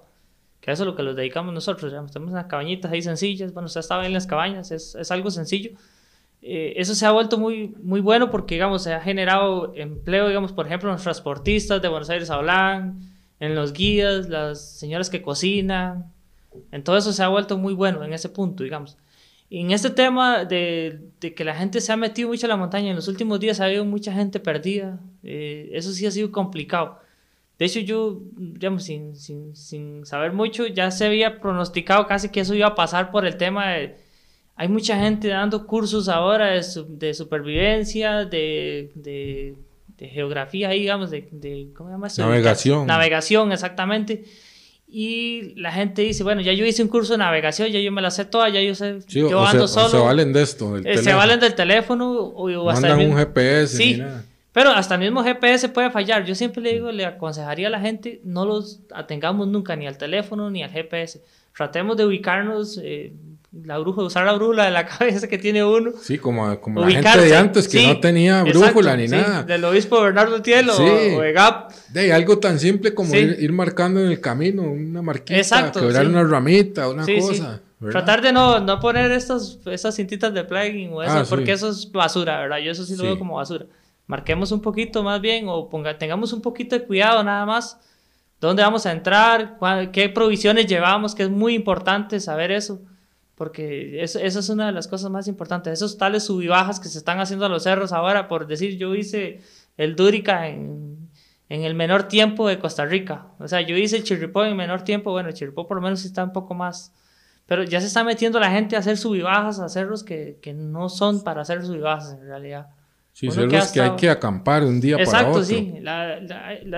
Que eso es lo que los dedicamos nosotros. Ya. Tenemos unas cabañitas ahí sencillas. Bueno, usted estaba en las cabañas, es, es algo sencillo. Eh, eso se ha vuelto muy, muy bueno porque, digamos, se ha generado empleo, digamos, por ejemplo, en los transportistas de Buenos Aires a Holanda, en los guías, las señoras que cocinan. En todo eso se ha vuelto muy bueno en ese punto, digamos. En este tema de, de, que la gente se ha metido mucho a la montaña, en los últimos días ha habido mucha gente perdida. Eh, eso sí ha sido complicado. De hecho, yo, digamos, sin, sin, sin, saber mucho, ya se había pronosticado casi que eso iba a pasar por el tema de... Hay mucha gente dando cursos ahora de, de supervivencia, de, de, de, geografía, digamos, de, de ¿cómo se llama eso? Navegación. Navegación, exactamente y la gente dice, bueno, ya yo hice un curso de navegación, ya yo me la sé toda, ya yo sé, yo ando solo. se valen de esto, del eh, Se valen del teléfono o, hasta un GPS. Sí, pero hasta el mismo GPS puede fallar. Yo siempre le digo, le aconsejaría a la gente, no los atengamos nunca ni al teléfono ni al GPS. Tratemos de ubicarnos eh, la brújula, usar la brújula de la cabeza que tiene uno. Sí, como, como la gente de antes que no tenía brújula ni nada. Del obispo Bernardo Tielo o de GAP. De algo tan simple como ir, marcando en el camino una marquita, exacto, quebrar una ramita, una cosa. Tratar de no, no poner estos, esas cintitas de plugin o eso, ah, porque eso es basura, ¿verdad? Yo eso sí lo veo como basura. Marquemos un poquito más bien o ponga, tengamos un poquito de cuidado nada más. ¿Dónde vamos a entrar? ¿Qué provisiones llevamos? Que es muy importante saber eso porque eso, es una de las cosas más importantes. Esos tales sub bajas que se están haciendo a los cerros ahora, por decir, yo hice el Dúrica en, en el menor tiempo de Costa Rica. O sea, yo hice el Chirripó en menor tiempo, bueno, el Chirripó por lo menos está un poco más... Pero ya se está metiendo la gente a hacer sub bajas, a cerros que, que no son para hacer sub bajas en realidad. Sí, cerros que, hay que acampar un día para otro. Exacto, sí.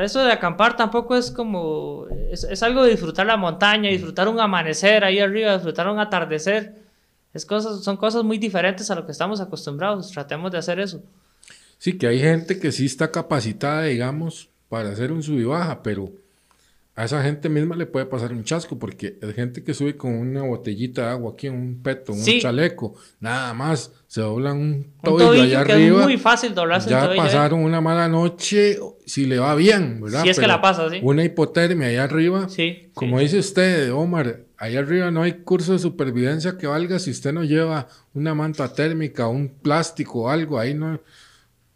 eso de acampar tampoco es como... Es, es, algo de disfrutar la montaña, disfrutar un amanecer ahí arriba, disfrutar un atardecer. Es cosas, son cosas muy diferentes a lo que estamos acostumbrados. Tratemos de hacer eso. Sí, que hay gente que sí está capacitada, digamos, para hacer un sub y baja, pero a esa gente misma le puede pasar un chasco porque es gente que sube con una botellita de agua aquí, un peto, un chaleco, nada más, se doblan un tobillo, allá arriba. Es muy fácil doblarse Ya pasaron una mala noche, si le va bien, ¿verdad? Si es que la pasa, sí. Una hipotermia allá arriba. Sí. Como dice usted, Omar, allá arriba no hay curso de supervivencia que valga si usted no lleva una manta térmica, un plástico o algo, ahí no.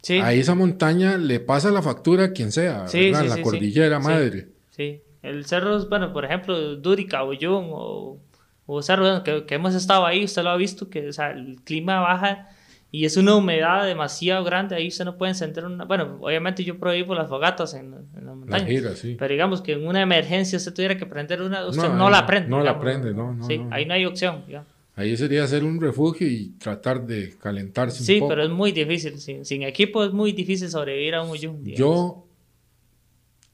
Sí. Ahí esa montaña le pasa la factura a quien sea, ¿verdad? la cordillera madre. Sí. El cerro, bueno, por ejemplo, Durica o Yun o, o cerro que, que, hemos estado ahí, usted lo ha visto, que o sea, el clima baja y es una humedad demasiado grande, ahí usted no puede encender una... Bueno, obviamente yo prohíbo las fogatas en, en la montaña. Pero digamos que en una emergencia usted tuviera que prender una, usted no, la prende. No la prende, no, no. Sí, ahí no hay opción. Ahí sería hacer un refugio y tratar de calentarse un poco. Sí, pero es muy difícil. Sin, sin, equipo es muy difícil sobrevivir a un Uyun. Yo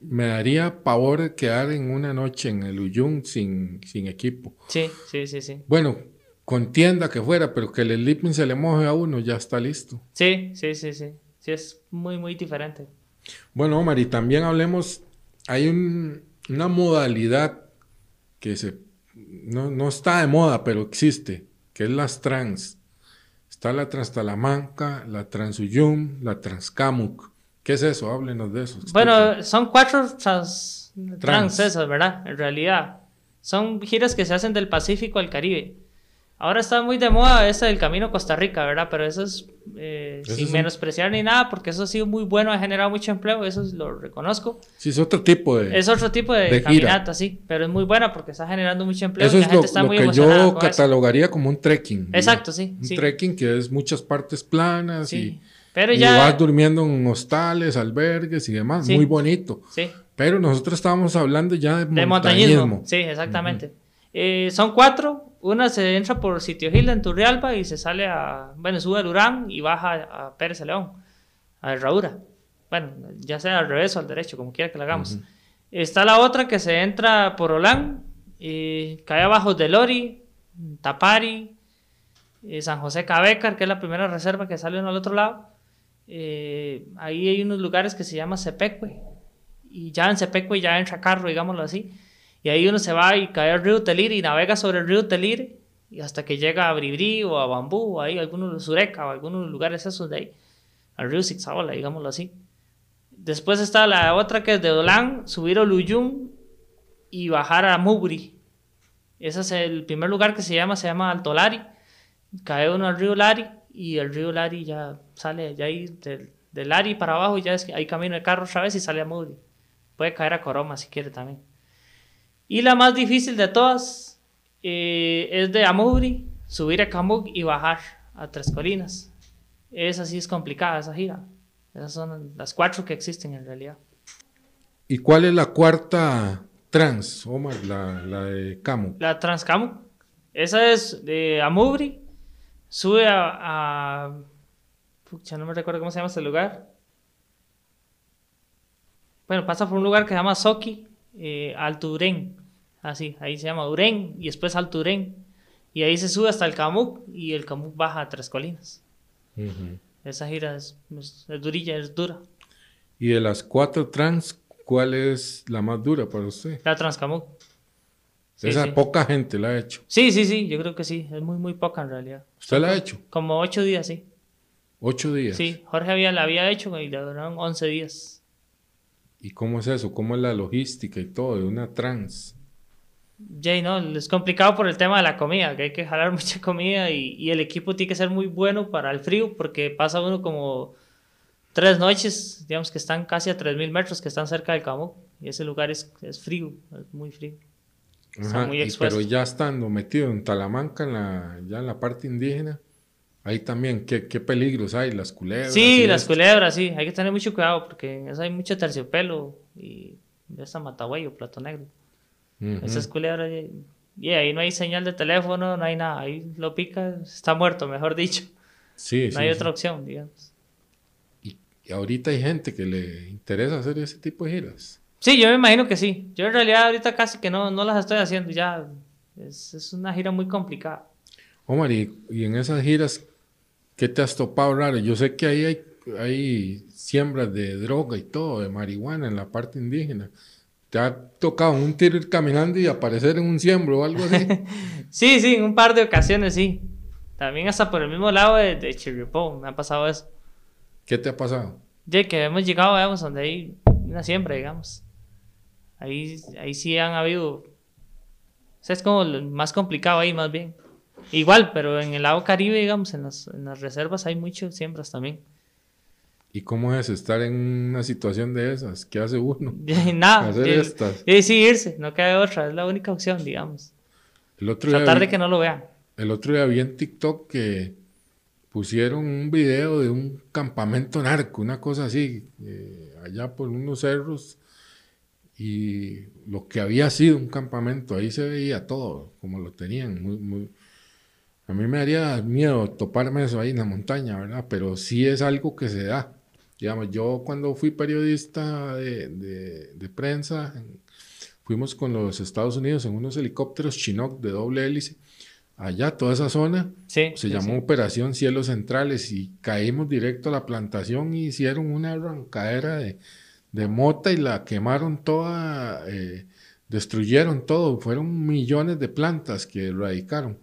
me daría pavor quedar en una noche en el Uyun sin, sin equipo. Sí, sí, sí, sí. Bueno, con tienda que fuera, pero que el sleeping se le moje a uno, ya está listo. Sí, sí, sí, sí. Sí, es muy, muy diferente. Bueno, Omar, y también hablemos, hay una modalidad que se, no, no, está de moda, pero existe, que es las trans. Está la Transtalamanca, la Transuyum, la Transcamuc. ¿Qué es eso? Háblenos de eso. Bueno, son cuatro trans, trans. esas, ¿verdad? En realidad. Son giras que se hacen del Pacífico al Caribe. Ahora está muy de moda esa del Camino Costa Rica, ¿verdad? Pero eso es eh, sin menospreciar ni nada, porque eso ha sido muy bueno, ha generado mucho empleo, eso lo reconozco. Sí, es otro tipo de Es otro tipo de, caminata, sí, pero es muy buena porque está generando mucho empleo. Eso es lo, que yo catalogaría como un trekking. Exacto, sí. Un trekking que es muchas partes planas y pero ya... Y vas durmiendo en hostales, albergues y demás, muy bonito. Sí. Pero nosotros estábamos hablando ya de, montañismo. Sí, exactamente. Eh, son cuatro. Una se entra por Sitio Gil en Turrialba y se sale a, bueno, sube al Urán y baja a Pérez León, a Herradura. Bueno, ya sea al revés o al derecho, como quiera que lo hagamos. Está la otra que se entra por Olán, y cae abajo de Lori, Tapari, eh, San José Cabecar, que es la primera reserva que sale al otro lado. Eh, ahí hay unos lugares que se llama Cepecue. Y ya en Cepecue ya entra carro, digámoslo así. Y ahí uno se va y cae al río Telire y navega sobre el río Telire y hasta que llega a Bribri o a Bambú, o ahí algunos Sureca o algunos lugares esos de ahí, al río Zixaola, digámoslo así. Después está la otra que es de Dolán, subir a Luyún y bajar a Mubri. Ese es el primer lugar que se llama, se llama Alto Lari. Cae uno al río Lari y el río Lari ya sale, ya ahí del, Lari para abajo, ya es, hay camino de carro otra vez y sale a Mubri. Puede caer a Coroma si quiere también. Y la más difícil de todas eh, es de Amubri, subir a Camuk y bajar a Tres Colinas. Esa sí es complicada, esa gira. Esas son las cuatro que existen en realidad. ¿Y cuál es la cuarta trans, Omar, la, la de Camuk? La trans Camuk. Esa es de Amubri, sube a, Pucha, no me recuerdo cómo se llama ese lugar. Bueno, pasa por un lugar que se llama Soki, eh, Alturén. Así, ahí se llama Urén y después Alto Urén. Y ahí se sube hasta el Camuc y el Camuc baja a Tres Colinas. Esa gira es, durilla, es dura. ¿Y de las cuatro trans, cuál es la más dura para usted? La Transcamuc. Esa poca gente la ha hecho. Sí, sí, sí, yo creo que sí. Es muy, muy poca en realidad. ¿Usted la ha hecho? Como ocho días, sí. ¿Ocho días? Sí, Jorge había, la había hecho y le duraron once días. ¿Y cómo es eso? ¿Cómo es la logística y todo de una trans? Jay, no, es complicado por el tema de la comida, que hay que jalar mucha comida y, el equipo tiene que ser muy bueno para el frío, porque pasa uno como tres noches, digamos que están casi a 3.000 metros, que están cerca del Camuc, y ese lugar es, es frío, es muy frío. Está muy pero ya estando metido en Talamanca, en la, ya en la parte indígena, ahí también, ¿qué, qué peligros hay? Las culebras. Sí, las culebras, sí, hay que tener mucho cuidado, porque en eso hay mucho terciopelo y ya está matahueyo, plato negro. Esas culebras, y ahí no hay señal de teléfono, no hay nada. Ahí lo pica, está muerto, mejor dicho. Sí, no hay otra opción, digamos. Y, ahorita hay gente que le interesa hacer ese tipo de giras. Sí, yo me imagino que sí. Yo en realidad ahorita casi que no, no las estoy haciendo, ya es, es una gira muy complicada. Omar, y, y, en esas giras, ¿qué te has topado raro? Yo sé que ahí hay, hay siembras de droga y todo, de marihuana en la parte indígena. ¿Te ha tocado un tiro ir caminando y aparecer en un siembro o algo así? sí, sí, en un par de ocasiones sí. También hasta por el mismo lado de, de Chirripó me ha pasado eso. ¿Qué te ha pasado? Ya que hemos llegado, digamos, donde hay una siembra, digamos. Ahí, ahí sí han habido... O sea, es como lo más complicado ahí, más bien. Igual, pero en el lado Caribe, digamos, en las, en las reservas hay muchas siembras también. ¿Y cómo es estar en una situación de esas? ¿Qué hace uno? Nada. Hacer estas. Y sí, irse, no queda otra, es la única opción, digamos. El otro Tratar de que no lo vean. El otro día vi en TikTok que pusieron un video de un campamento narco, una cosa así, eh, allá por unos cerros, y lo que había sido un campamento, ahí se veía todo, como lo tenían, muy, muy, a mí me haría miedo toparme eso ahí en la montaña, ¿verdad? Pero sí es algo que se da. Digamos, yo cuando fui periodista de, de, prensa, fuimos con los Estados Unidos en unos helicópteros Chinook de doble hélice. Allá, toda esa zona, se llamó Operación Cielos Centrales y caímos directo a la plantación y hicieron una arrancadera de, de mota y la quemaron toda, eh, destruyeron todo. Fueron millones de plantas que erradicaron.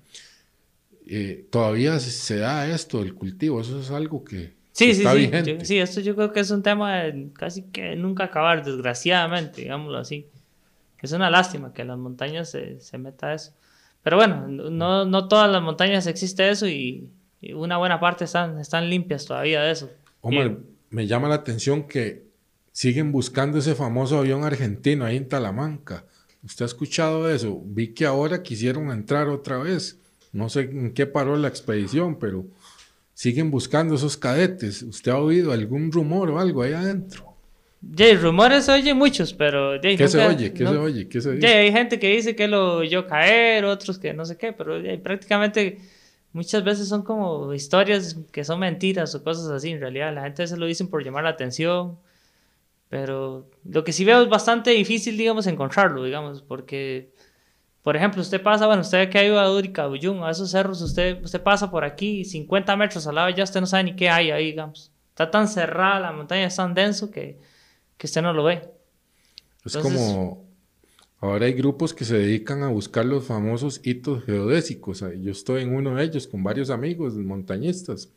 Eh, todavía se da esto, el cultivo, eso es algo que, Sí, sí, sí. sí, esto yo creo que es un tema casi que nunca acabar, desgraciadamente, digámoslo así. Es una lástima que en las montañas se, se meta eso. Pero bueno, no, no todas las montañas existe eso y, una buena parte están, están limpias todavía de eso. Hombre, me llama la atención que siguen buscando ese famoso avión argentino ahí en Talamanca. ¿Usted ha escuchado eso? Vi que ahora quisieron entrar otra vez. No sé en qué paró la expedición, pero siguen buscando esos cadetes. ¿Usted ha oído algún rumor o algo ahí adentro? Ya, rumores oye muchos, pero... ¿Qué se oye? ¿Qué se oye? ¿Qué se dice? hay gente que dice que lo oyó caer, otros que no sé qué, pero prácticamente muchas veces son como historias que son mentiras o cosas así. En realidad, la gente se lo dicen por llamar la atención. Pero lo que sí veo es bastante difícil, digamos, encontrarlo, digamos, porque, por ejemplo, usted pasa, bueno, usted que ha ido a Urica, a esos cerros, usted, usted pasa por aquí 50 metros al lado, ya usted no sabe ni qué hay ahí, digamos. Está tan cerrada la montaña, es tan denso que, que usted no lo ve. Es como, ahora hay grupos que se dedican a buscar los famosos hitos geodésicos. Yo estoy en uno de ellos con varios amigos montañistas.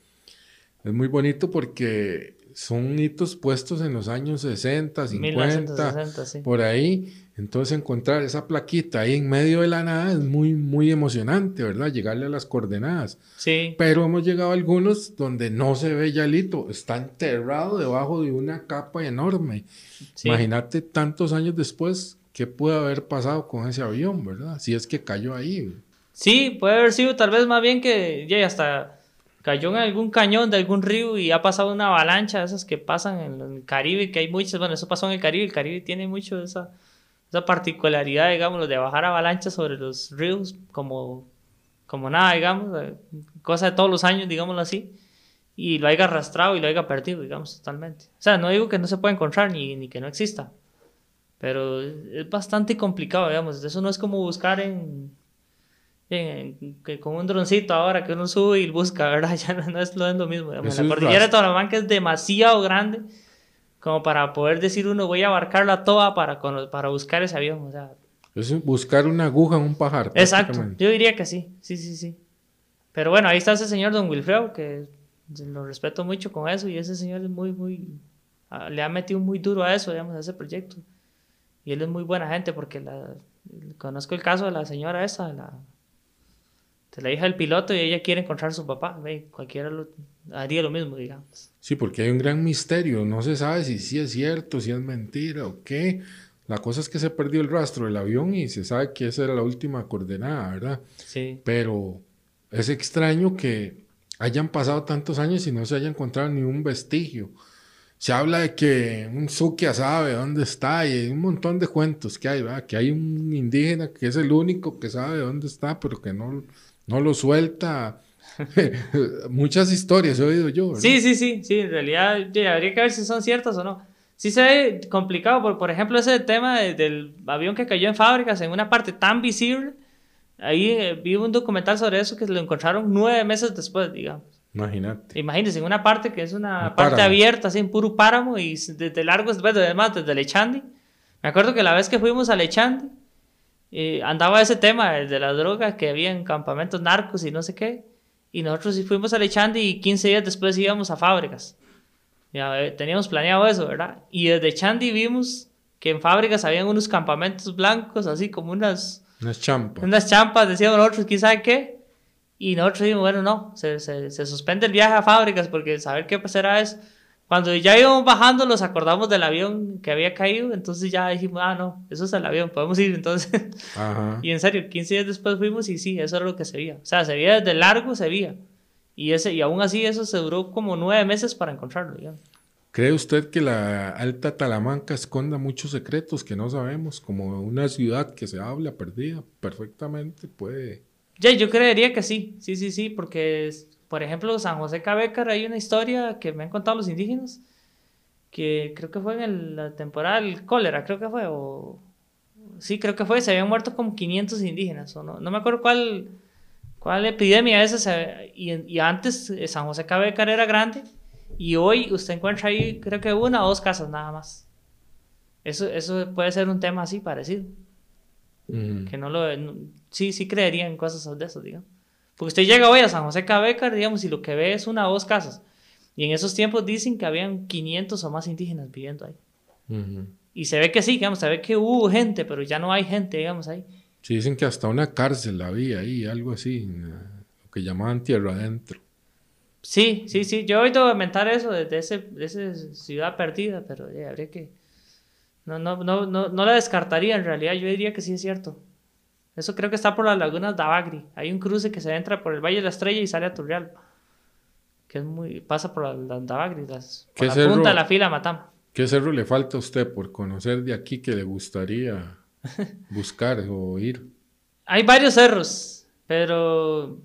Es muy bonito porque son hitos puestos en los años 60, 50, por ahí. Entonces encontrar esa plaquita ahí en medio de la nada es muy, muy emocionante, ¿verdad? Llegarle a las coordenadas. Sí. Pero hemos llegado a algunos donde no se ve ya el hito, está enterrado debajo de una capa enorme. Imagínate tantos años después, ¿qué puede haber pasado con ese avión, verdad? Si es que cayó ahí. Sí, puede haber sido tal vez más bien que ya hasta cayó en algún cañón de algún río y ha pasado una avalancha, esas que pasan en el Caribe, que hay muchas, bueno, eso pasó en el Caribe, el Caribe tiene mucho esa, esa particularidad, digamos, de bajar avalanchas sobre los ríos como, como nada, digamos, eh, cosa de todos los años, digámoslo así, y lo haya arrastrado y lo haya perdido, digamos, totalmente. O sea, no digo que no se pueda encontrar ni, ni que no exista, pero es bastante complicado, digamos, eso no es como buscar en que con un droncito ahora que uno sube y busca, ¿verdad? Ya no, es, lo mismo. la cordillera de Toramanca es demasiado grande como para poder decir uno voy a abarcarla toda para, para buscar ese avión. O sea, es buscar una aguja en un pajar. Exacto, yo diría que sí, sí, sí, sí. Pero bueno, ahí está ese señor Don Wilfredo, que lo respeto mucho con eso y ese señor es muy, muy, ah, le ha metido muy duro a eso, digamos, a ese proyecto. Y él es muy buena gente porque la, conozco el caso de la señora esa, la, de la hija del piloto y ella quiere encontrar a su papá. Cualquiera haría lo mismo, digamos. Sí, porque hay un gran misterio. No se sabe si sí es cierto, si es mentira o qué. La cosa es que se perdió el rastro del avión y se sabe que esa era la última coordenada, ¿verdad? Sí. Pero es extraño que hayan pasado tantos años y no se haya encontrado ni un vestigio. Se habla de que un Sukia sabe dónde está y hay un montón de cuentos que hay, ¿verdad? Que hay un indígena que es el único que sabe dónde está, pero que no, no lo suelta. Muchas historias he oído yo. Sí, sí, sí, sí, en realidad habría que ver si son ciertas o no. Sí se ve complicado, por, por ejemplo, ese tema del avión que cayó en fábricas en una parte tan visible. Ahí eh, vi un documental sobre eso que lo encontraron nueve meses después, digamos. Imagínate. Imagínense, en una parte que es una parte abierta, así en puro páramo y desde largo, además desde Lechandi. Me acuerdo que la vez que fuimos a Lechandi, andaba ese tema de la droga, que había en campamentos narcos y no sé qué. Y nosotros sí fuimos a Lechandi y 15 días después íbamos a fábricas. Ya, eh, teníamos planeado eso, ¿verdad? Y desde Chandi vimos que en fábricas habían unos campamentos blancos, así como unas... Unas champas. Unas champas, decíamos nosotros, quién sabe qué. Y nosotros dijimos, bueno, no, se, se, se suspende el viaje a fábricas porque saber qué pasará es cuando ya íbamos bajando, nos acordamos del avión que había caído, entonces ya dijimos, ah, no, eso es el avión, podemos ir entonces. y en serio, 15 días después fuimos y sí, eso era lo que se veía. O sea, se veía desde largo, se veía. Y, ese, y aún así eso se duró como nueve meses para encontrarlo. Ya. ¿Cree usted que la Alta Talamanca esconda muchos secretos que no sabemos? Como una ciudad que se habla perdida, perfectamente puede... Ya, yo creería que sí, sí, sí, sí, porque por ejemplo, San José Cabécar, hay una historia que me han contado los indígenas, que creo que fue en la temporada del cólera, creo que fue, o... Sí, creo que fue, se habían muerto como 500 indígenas, o no, no me acuerdo cuál, cuál epidemia esa, y, y antes eh, San José Cabécar era grande, y hoy usted encuentra ahí, creo que una o dos casas nada más. Eso, eso puede ser un tema así parecido. Que no lo... sí, sí creería en cosas de eso, digamos. Porque usted llega hoy a San José Cabecar, digamos, y lo que ve es una o dos casas. Y en esos tiempos dicen que habían 500 o más indígenas viviendo ahí. Y se ve que sí, digamos, se ve que hubo gente, pero ya no hay gente, digamos, ahí. Sí, dicen que hasta una cárcel había ahí, algo así, lo que llamaban tierra adentro. Sí, sí, sí, yo he oído comentar eso desde ese, esa ciudad perdida, pero habría que... No, no, no, no, no la descartaría en realidad, yo diría que sí es cierto. Eso creo que está por las lagunas de Abagri. Hay un cruce que se entra por el Valle de la Estrella y sale a Turrial. Que es muy, pasa por las Davagri, las, por la punta de la fila Matam. ¿Qué cerro le falta a usted por conocer de aquí que le gustaría buscar o ir? Hay varios cerros, pero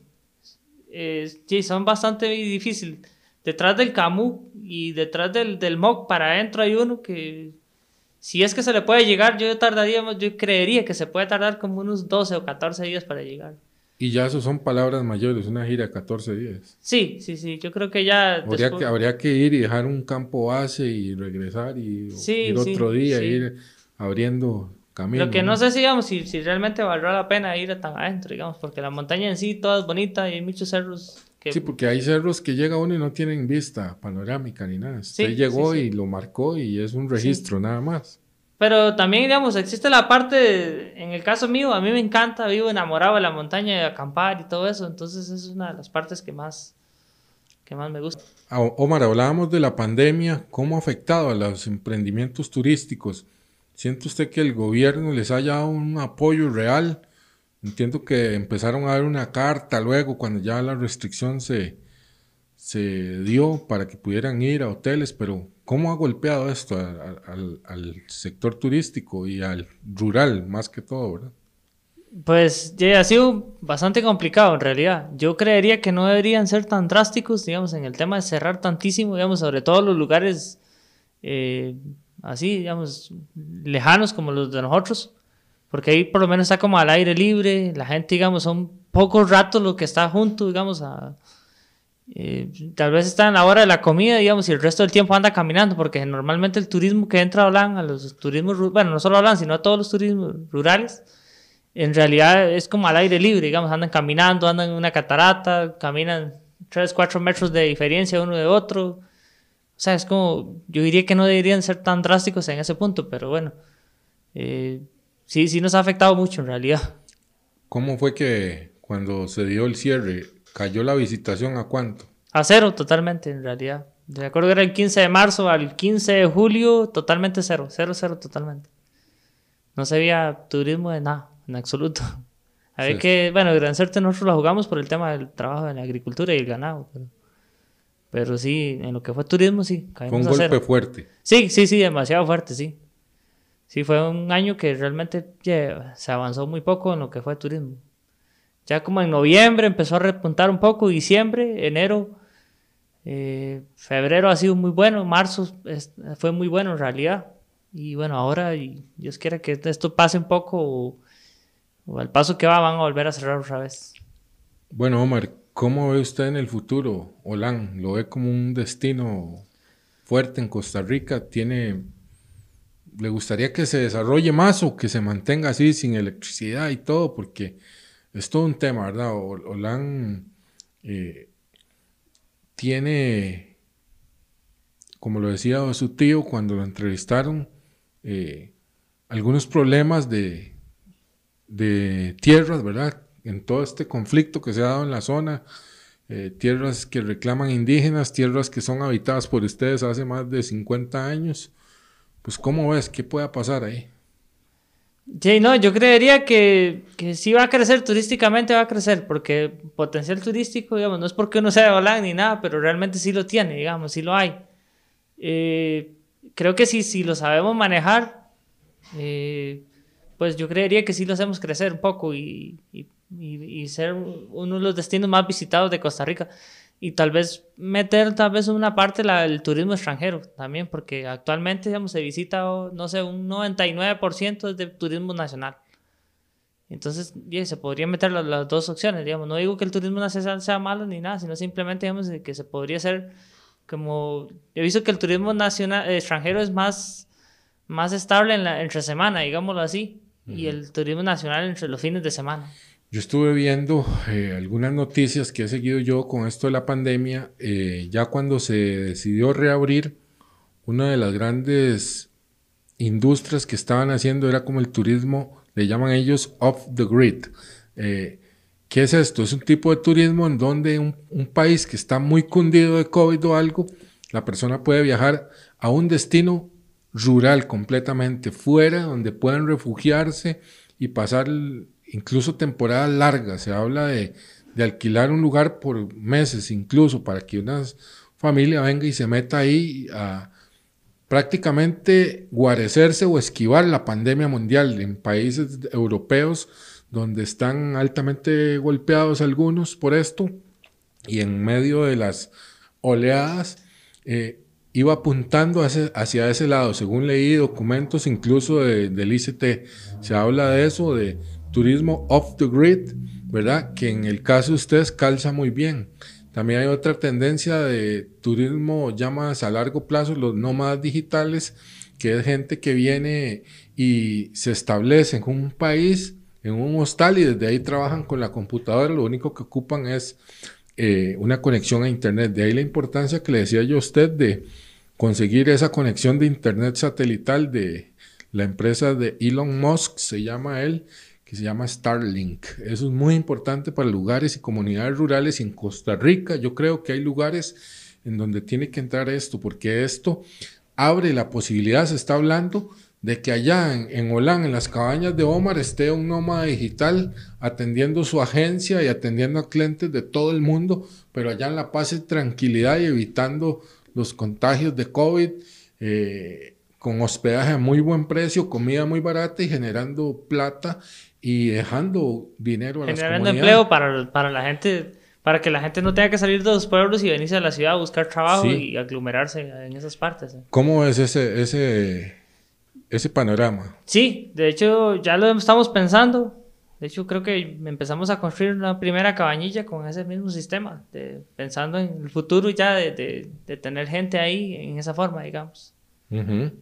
eh, sí, son bastante difíciles. detrás del Camu y detrás del, del MOC para adentro hay uno que si es que se le puede llegar, yo tardaría, yo creería que se puede tardar como unos 12 o 14 días para llegar. Y ya eso son palabras mayores, una gira de 14 días. Sí, sí, sí, yo creo que ya... Habría, que, habría que ir y dejar un campo base y regresar y ir otro día, ir abriendo caminos. Lo que no, sé si, digamos, si, si, realmente valdrá la pena ir tan adentro, digamos, porque la montaña en sí toda es bonita y hay muchos cerros que... Sí, porque hay cerros que llega uno y no tienen vista panorámica ni nada. Usted llegó y lo marcó y es un registro nada más. Pero también, digamos, existe la parte, en el caso mío, a mí me encanta, vivo enamorado de la montaña, de acampar y todo eso, entonces es una de las partes que más, que más me gusta. Ah, Omar, hablábamos de la pandemia, ¿cómo ha afectado a los emprendimientos turísticos? ¿Siente usted que el gobierno les haya dado un apoyo real? Entiendo que empezaron a dar una carta luego cuando ya la restricción se, se dio para que pudieran ir a hoteles, pero ¿cómo ha golpeado esto al, sector turístico y al rural más que todo, verdad? Pues ha sido bastante complicado en realidad. Yo creería que no deberían ser tan drásticos, digamos, en el tema de cerrar tantísimo, digamos, sobre todo los lugares eh, así, digamos, lejanos como los de nosotros, porque ahí por lo menos está como al aire libre, la gente, digamos, son pocos ratos lo que está junto, digamos, a, eh, tal vez está en la hora de la comida, digamos, y el resto del tiempo anda caminando, porque normalmente el turismo que entra a Holanda, a los turismos, bueno, no solo a Holanda, sino a todos los turismos rurales, en realidad es como al aire libre, digamos, andan caminando, andan en una catarata, caminan 3, 4 metros de diferencia uno de otro. O sea, es como, yo diría que no deberían ser tan drásticos en ese punto, pero bueno, eh, sí, sí nos ha afectado mucho en realidad. ¿Cómo fue que cuando se dio el cierre ¿Cayó la visitación a cuánto? A cero totalmente, en realidad. De acuerdo que era el 15 de marzo al 15 de julio, totalmente cero, cero, cero totalmente. No se veía turismo de nada, en absoluto. A ver que, bueno, Gran Certe nosotros lo jugamos por el tema del trabajo de la agricultura y el ganado, pero, sí, en lo que fue turismo, sí. Fue un golpe fuerte. Sí, sí, sí, demasiado fuerte, sí. Sí, fue un año que realmente se avanzó muy poco en lo que fue turismo. Ya como en noviembre empezó a repuntar un poco, diciembre, enero, eh, febrero ha sido muy bueno, marzo fue muy bueno en realidad. Y bueno, ahora Dios quiera que esto pase un poco o, al paso que va van a volver a cerrar otra vez. Bueno, Omar, ¿cómo ve usted en el futuro Holán? ¿Lo ve como un destino fuerte en Costa Rica? ¿Tiene, ¿Le gustaría que se desarrolle más o que se mantenga así sin electricidad y todo? Porque es todo un tema, ¿verdad? Olan eh, tiene, como lo decía su tío cuando lo entrevistaron, eh, algunos problemas de, de tierras, ¿verdad? En todo este conflicto que se ha dado en la zona, eh, tierras que reclaman indígenas, tierras que son habitadas por ustedes hace más de 50 años. Pues, ¿cómo ves? ¿Qué pueda pasar ahí? Sí, no, yo creería que, que sí va a crecer turísticamente, va a crecer, porque potencial turístico, digamos, no es porque uno sea de Holanda ni nada, pero realmente sí lo tiene, digamos, sí lo hay. Eh, creo que sí, si lo sabemos manejar, eh, pues yo creería que sí lo hacemos crecer un poco y, y, y ser uno de los destinos más visitados de Costa Rica y tal vez meter tal vez una parte del turismo extranjero también, porque actualmente digamos, se visita, no sé, un 99% de turismo nacional. Entonces, se podría meter las, dos opciones, digamos. No digo que el turismo nacional sea malo ni nada, sino simplemente, digamos, que se podría hacer como... He visto que el turismo nacional, extranjero es más, más estable en la, entre semana, digámoslo así, y el turismo nacional entre los fines de semana. Yo estuve viendo eh, algunas noticias que he seguido yo con esto de la pandemia. Eh, ya cuando se decidió reabrir, una de las grandes industrias que estaban haciendo era como el turismo, le llaman ellos off the grid. Eh, ¿Qué es esto? Es un tipo de turismo en donde un, país que está muy cundido de COVID o algo, la persona puede viajar a un destino rural completamente, fuera, donde puedan refugiarse y pasar incluso temporadas largas. Se habla de, alquilar un lugar por meses, incluso para que una familia venga y se meta ahí a prácticamente guarecerse o esquivar la pandemia mundial en países europeos donde están altamente golpeados algunos por esto y en medio de las oleadas, eh, iba apuntando hacia, ese lado. Según leí documentos incluso del ICT, se habla de eso, de turismo off the grid, ¿verdad? Que en el caso de ustedes calza muy bien. También hay otra tendencia de turismo ya más a largo plazo, los nómadas digitales, que es gente que viene y se establece en un país, en un hostal y desde ahí trabajan con la computadora, lo único que ocupan es eh, una conexión a Internet. De ahí la importancia que le decía yo a usted de conseguir esa conexión de Internet satelital de la empresa de Elon Musk, se llama él, que se llama Starlink. Eso es muy importante para lugares y comunidades rurales. en Costa Rica yo creo que hay lugares en donde tiene que entrar esto, porque esto abre la posibilidad, se está hablando, de que allá en, en Holán, en las cabañas de Omar, esté un nómada digital atendiendo su agencia y atendiendo a clientes de todo el mundo, pero allá en la paz y tranquilidad y evitando los contagios de COVID. Eh, con hospedaje a muy buen precio, comida muy barata y generando plata y dejando dinero a Generando empleo para, para la gente, para que la gente no tenga que salir de los pueblos y venirse a la ciudad a buscar trabajo y aglomerarse en esas partes. ¿eh? ¿Cómo es ese, ese, ese panorama? Sí, de hecho ya lo estamos pensando. De hecho creo que empezamos a construir una primera cabañilla con ese mismo sistema, de, pensando en el futuro ya de, de, de tener gente ahí en esa forma, digamos.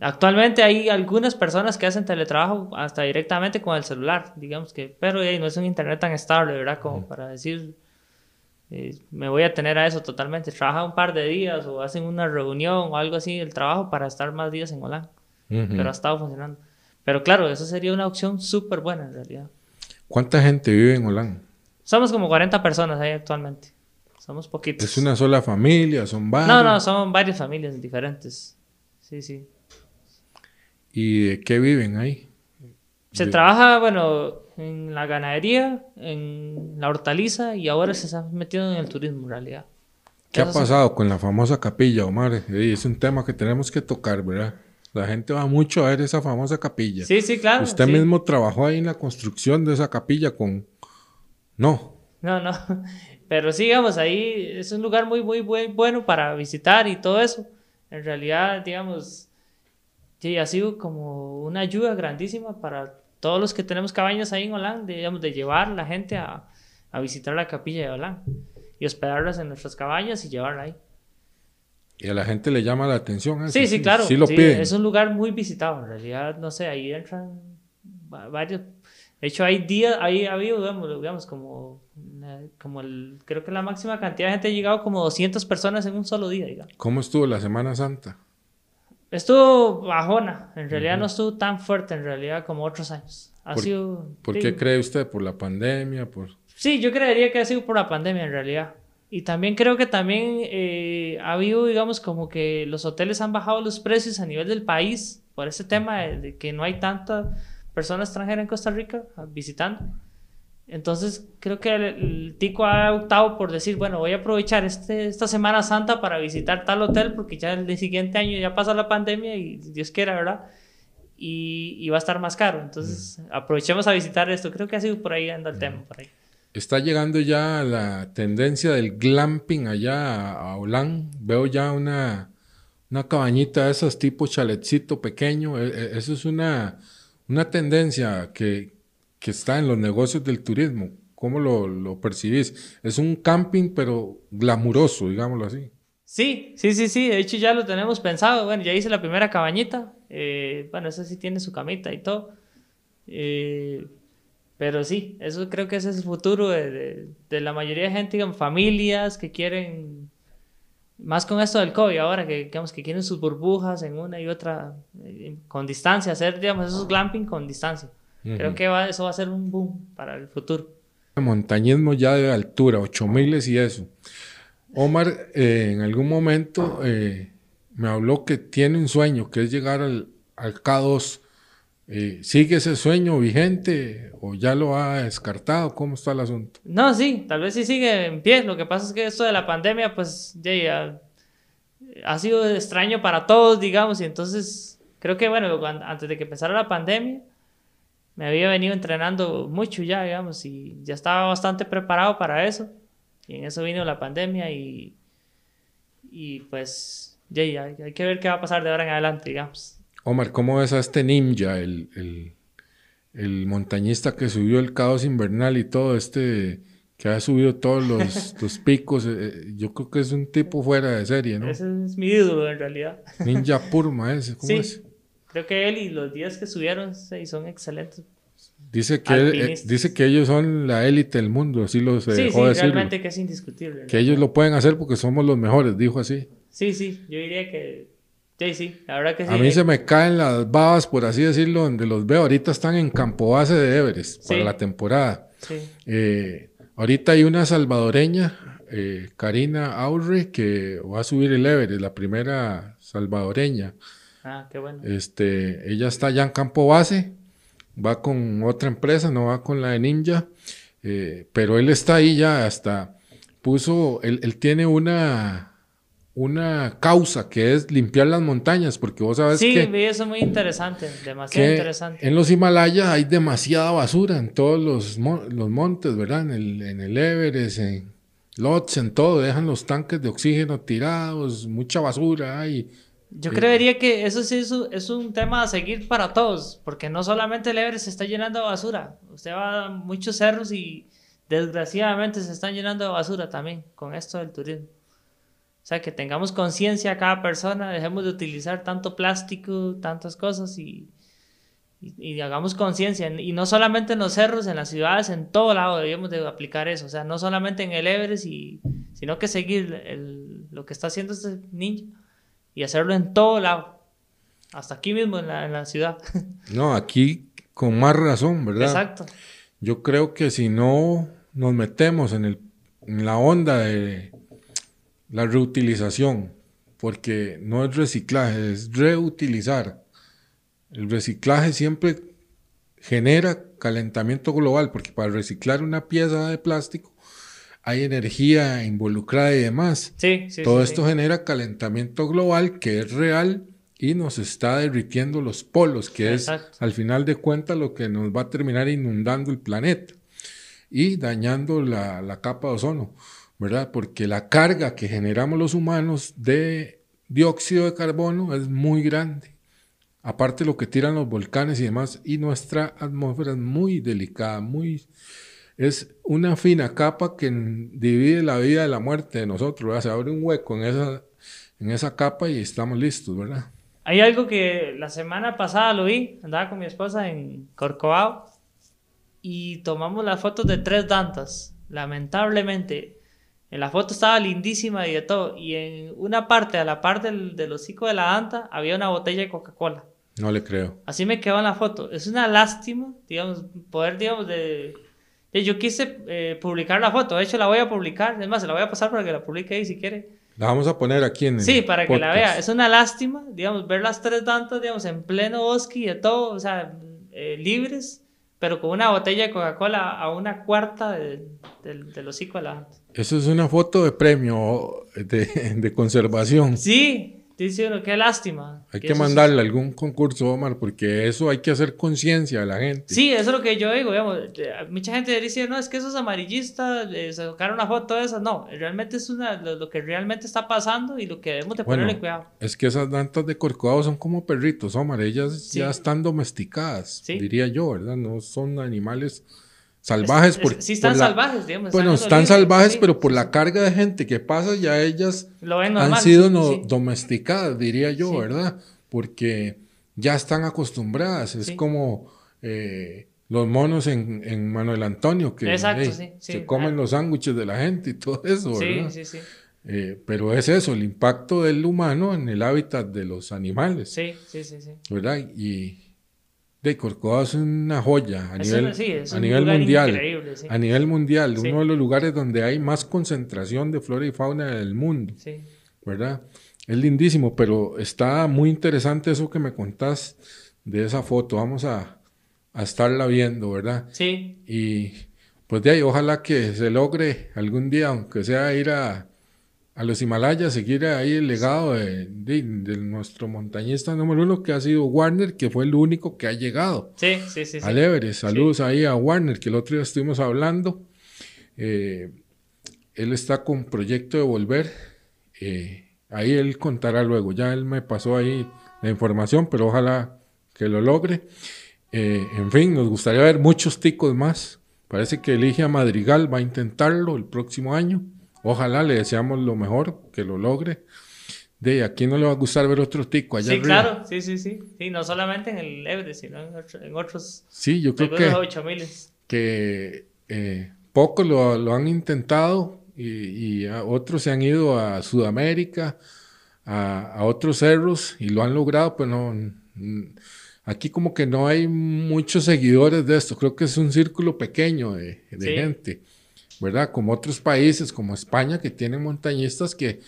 Actualmente hay algunas personas que hacen teletrabajo hasta directamente con el celular, digamos que, pero no es un internet tan estable, ¿verdad? Como para decir, eh, me voy a tener a eso totalmente. Trabaja un par de días o hacen una reunión o algo así, el trabajo para estar más días en Holanda. Pero ha estado funcionando. Pero claro, eso sería una opción súper buena en realidad. ¿Cuánta gente vive en Holanda? Somos como 40 personas ahí actualmente. Somos poquitos. ¿Es una sola familia? ¿Son varios? No, no, son varias familias diferentes. Sí, sí. ¿Y de qué viven ahí? Se trabaja, bueno, en la ganadería, en la hortaliza y ahora se está metiendo en el turismo en realidad. ¿Qué ha pasado con la famosa capilla, Omar? Es un tema que tenemos que tocar, ¿verdad? La gente va mucho a ver esa famosa capilla. Sí, sí, claro. Usted mismo trabajó ahí en la construcción de esa capilla con... No. No, no. Pero sí, digamos, ahí es un lugar muy, muy, muy bueno para visitar y todo eso en realidad, digamos, sí, ha sido como una ayuda grandísima para todos los que tenemos cabañas ahí en Holanda, digamos, de llevar la gente a, a visitar la capilla de Holanda y hospedarlas en nuestras cabañas y llevarla ahí. Y a la gente le llama la atención. Sí, sí, claro. Sí, lo piden. Es un lugar muy visitado, en realidad, no sé, ahí entran varios. De hecho, hay días, ahí ha habido, digamos, digamos como como el, creo que la máxima cantidad de gente ha llegado como 200 personas en un solo día, digamos. ¿Cómo estuvo la Semana Santa? Estuvo bajona, en realidad no estuvo tan fuerte en realidad como otros años. Ha ¿Por, sido... ¿Por qué cree usted? ¿Por la pandemia? Por... Sí, yo creería que ha sido por la pandemia en realidad. Y también creo que también eh, ha habido, digamos, como que los hoteles han bajado los precios a nivel del país por ese tema de, que no hay tanta persona extranjera en Costa Rica visitando. Entonces creo que el, tico ha optado por decir, bueno, voy a aprovechar este, esta Semana Santa para visitar tal hotel porque ya el siguiente año ya pasa la pandemia y Dios quiera, ¿verdad? Y, va a estar más caro. Entonces mm. aprovechemos a visitar esto. Creo que ha sido por ahí anda el tema. Por ahí. Está llegando ya la tendencia del glamping allá a, Holán. Veo ya una, una cabañita de esas tipo chaletcito pequeño. E, e, eso es una, una tendencia que, que está en los negocios del turismo. ¿Cómo lo, lo percibís? Es un camping, pero glamuroso, digámoslo así. Sí, sí, sí, sí. De hecho, ya lo tenemos pensado. Bueno, ya hice la primera cabañita. Eh, bueno, esa sí tiene su camita y todo. Eh, pero sí, eso creo que ese es el futuro de, de, la mayoría de gente, digamos, familias que quieren, más con esto del COVID ahora, que, digamos, que quieren sus burbujas en una y otra, eh, con distancia, hacer, digamos, esos glamping con distancia. Creo que va, eso va a ser un boom para el futuro. Montañismo ya de altura, 8000 y eso. Omar eh, en algún momento eh, me habló que tiene un sueño, que es llegar al, al K2. Eh, ¿Sigue ese sueño vigente o ya lo ha descartado? ¿Cómo está el asunto? No, sí, tal vez sí sigue en pie. Lo que pasa es que esto de la pandemia, pues ya, ha sido extraño para todos, digamos, y entonces creo que, bueno, antes de que empezara la pandemia, me había venido entrenando mucho ya, digamos, y ya estaba bastante preparado para eso. Y en eso vino la pandemia y, Y pues, ya, hay, hay que ver qué va a pasar de ahora en adelante, digamos. Omar, ¿cómo ves a este ninja, el, el, el montañista que subió el caos invernal y todo este que ha subido todos los, los picos. Eh, eh, yo creo que es un tipo fuera de serie, ¿no? Ese es mi ídolo en realidad. Ninja Purma ese, ¿cómo Sí. es? Creo que él y los días que subieron sí, son excelentes. Dice que, eh, dice que ellos son la élite del mundo, así lo se sí, dejó sí, decirlo. realmente que es indiscutible. Que ellos lo pueden hacer porque somos los mejores, dijo así. Sí, sí, yo diría que... Sí, sí, la verdad que sí. A mí eh, se me caen las babas, por así decirlo, donde los veo. Ahorita están en campo base de Everest para la temporada. Sí, Eh, ahorita hay una salvadoreña, eh, Karina Aurre, que va a subir el Everest, la primera salvadoreña. Ah, qué bueno. Este, ella está ya en campo base, va con otra empresa, no va con la de Ninja, eh, pero él está ahí ya hasta puso, él, él tiene una, una causa que es limpiar las montañas, porque vos sabes sí, que, vi eso muy interesante, demasiado interesante. en los Himalayas hay demasiada basura en todos los, los montes, ¿verdad? En el, en el Everest, en Lodz, en todo, dejan los tanques de oxígeno tirados, mucha basura hay. Yo Eh, creería que eso sí es un, es un tema a seguir para todos, porque no solamente el Everest se está llenando de basura, usted va a muchos cerros y desgraciadamente se están llenando de basura también con esto del turismo. O sea, que tengamos conciencia cada persona, dejemos de utilizar tanto plástico, tantas cosas y, y, y hagamos conciencia. Y no solamente en los cerros, en las ciudades, en todo lado debemos de aplicar eso. O sea, no solamente en el Everest, y, sino que seguir el- lo que está haciendo este niño y hacerlo en todo lado. Hasta aquí mismo en la, en la ciudad. No, aquí con más razón, ¿verdad? Exacto. Yo creo que si no nos metemos en, el, en la onda de la reutilización, porque no es reciclaje, es reutilizar. El reciclaje siempre genera calentamiento global, porque para reciclar una pieza de plástico hay energía involucrada y demás. Sí, sí. Todo sí, esto genera calentamiento global que es real y nos está derritiendo los polos, que Exacto. es al final de cuentas lo que nos va a terminar inundando el planeta y dañando la, la capa de ozono, ¿verdad? Porque la carga que generamos los humanos de dióxido de carbono es muy grande. Aparte lo que tiran los volcanes y demás, y nuestra atmósfera es muy delicada, muy es una fina capa que divide la vida de la muerte de nosotros, ¿verdad? Se abre un hueco en esa, en esa capa y estamos listos, ¿verdad? Hay algo que la semana pasada lo vi, andaba con mi esposa en Corcovado y tomamos las fotos de tres dantas. Lamentablemente, en la foto estaba lindísima y de todo. Y en una parte, a la par del, del hocico de la danta, había una botella de Coca-Cola. No le creo. Así me quedó en la foto. Es una lástima, digamos, poder, digamos, de... de- Yo quise eh, publicar la foto, de hecho la voy a publicar, es más, se la voy a pasar para que la publique ahí si quiere. La vamos a poner aquí en el Sí, para que la podcast. vea. Es una lástima, digamos, ver las tres dantas, digamos, en pleno bosque y de todo, o sea, eh, libres, pero con una botella de Coca-Cola a una cuarta de- del, del hocico de la. Eso es una foto de premio de, de conservación. Sí, dice uno, qué lástima. Hay que que es- mandarle algún concurso, Omar, porque eso hay que hacer conciencia a la gente. Sí, eso es lo que yo digo, digamos, mucha gente dice, no, es que eso es amarillista, eh, sacar una foto de esas, no, realmente es una, lo, lo que realmente está pasando y lo que debemos de Bueno, ponerle cuidado. Es que esas dantas de Corcovado son como perritos, Omar. Ellas Sí. ya están domesticadas, Sí. diría yo, ¿verdad? No son animales salvajes. Es- por, sí están por la- salvajes, digamos. Bueno, están salvajes, sí, pero por sí, la sí. carga de gente que pasa, ya ellas Lo ven normal. han sido sí, no- sí. domesticadas, diría yo, Sí. ¿verdad? Porque ya están acostumbradas. Es Sí. como eh, los monos en, en Manuel Antonio, que Exacto, hey, sí, sí. se comen los sándwiches de la gente y todo eso, Sí, ¿verdad? sí, sí. Eh, pero es eso, el impacto del humano en el hábitat de los animales, Sí, sí, sí, sí. ¿verdad? Y de Corcovado es una joya a nivel, una- sí, es a nivel mundial. sí. A nivel mundial, Sí. uno de los lugares donde hay más concentración de flora y fauna del mundo, Sí. ¿verdad? Es lindísimo, pero está muy interesante eso que me contás de esa foto. Vamos a, a estarla viendo, ¿verdad? Sí, Y pues de ahí, ojalá que se logre algún día, aunque sea ir a, a los Himalayas, seguir ahí el legado de, de- de nuestro montañista número uno, que ha sido Warner, que fue el único que ha llegado sí, sí, sí. al Everest. Saludos ahí a Warner, que el otro día estuvimos hablando. Eh, él está con proyecto de volver. eh, ahí él contará luego. Ya él me pasó ahí la información, pero ojalá que lo logre. Eh, en fin, nos gustaría ver muchos ticos más. Parece que Eligia Madrigal va a intentarlo el próximo año. Ojalá le deseamos lo mejor, que lo logre. De aquí no le va a gustar ver otro tico allá Sí, claro, sí, sí, sí. Sí, no solamente en el Everest, sino en, otros. Sí, yo creo que, que eh, pocos lo, han intentado y, otros se han ido a Sudamérica, a, otros cerros y lo han logrado, pero no. Aquí como que no hay muchos seguidores de esto. Creo que es un círculo pequeño de, gente, ¿verdad? Como otros países, como España, que tienen montañistas que,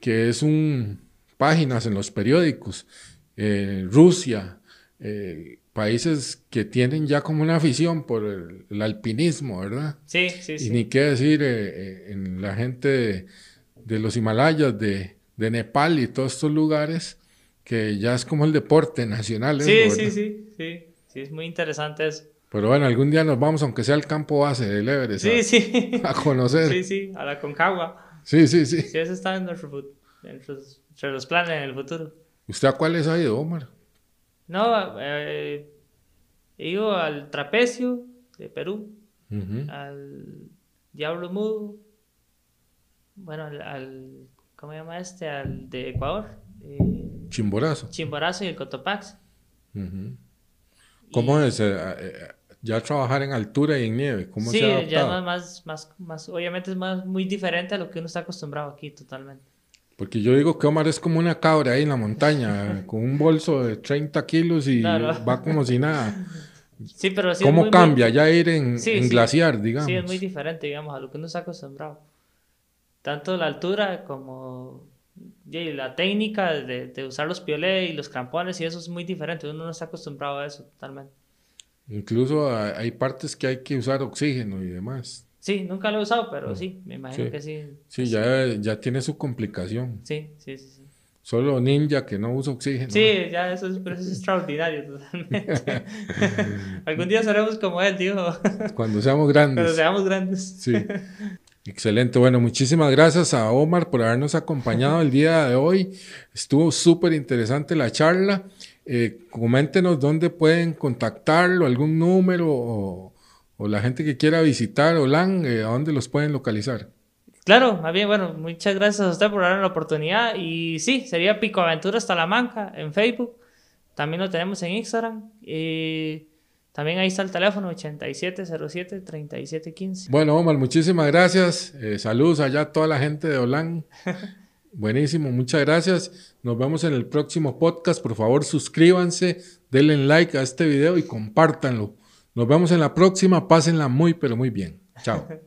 que es un páginas en los periódicos. Eh, Rusia, eh, países que tienen ya como una afición por el, alpinismo, ¿verdad? Sí, sí, sí. Y ni qué decir eh, en la gente de, los Himalayas, de, Nepal y todos estos lugares, que ya es como el deporte nacional. Sí, sí, sí, sí, sí, es muy interesante eso. Pero bueno, algún día nos vamos, aunque sea al campo base del Everest, sí, a, sí. a conocer. Sí, sí, a la Concagua. Sí, sí, sí. Sí, eso está en nuestro, entre los planes en el futuro. ¿Usted a cuáles ha ido, Omar? No, eh, he ido al Trapecio de Perú, al Diablo Mudo, bueno, al, ¿cómo se llama este? Al de Ecuador. Eh, Chimborazo. Chimborazo y el Cotopaxi. ¿Cómo es? Eh, eh, ya trabajar en altura y en nieve, ¿cómo sí, se ha ya más, más, más, obviamente es más, muy diferente a lo que uno está acostumbrado aquí, totalmente. Porque yo digo que Omar es como una cabra ahí en la montaña, con un bolso de 30 kilos y va como si nada. Sí, pero sí ¿Cómo cambia ya ir en, glaciar, digamos? Sí, es muy diferente, digamos, a lo que uno está acostumbrado. Tanto la altura como la técnica de, usar los piolés y los crampones y eso es muy diferente. Uno no está acostumbrado a eso totalmente. Incluso hay partes que hay que usar oxígeno y demás. Sí, nunca lo he usado, pero mm. sí, me imagino que sí. Sí, ya, ya tiene su complicación. Sí, sí, sí. Solo ninja que no usa oxígeno. Sí, ya eso es, es extraordinario totalmente. Algún día seremos como él, tío. Cuando seamos grandes. Cuando seamos grandes. Sí. Excelente. Bueno, muchísimas gracias a Omar por habernos acompañado el día de hoy. Estuvo súper interesante la charla. Eh, coméntenos dónde pueden contactarlo, algún número o, la gente que quiera visitar Olan, eh, ¿a dónde los pueden localizar? Claro, más bien, bueno, muchas gracias a usted por darnos la oportunidad. Y sí, sería Pico Aventuras Talamanca en Facebook. También lo tenemos en Instagram. Y también ahí está el teléfono 8707-3715. Bueno, Omar, muchísimas gracias. Eh, saludos allá a toda la gente de Olan. Buenísimo, muchas gracias. Nos vemos en el próximo podcast. Por favor, suscríbanse, denle like a este video y compártanlo. Nos vemos en la próxima. Pásenla muy, pero muy bien. Chao.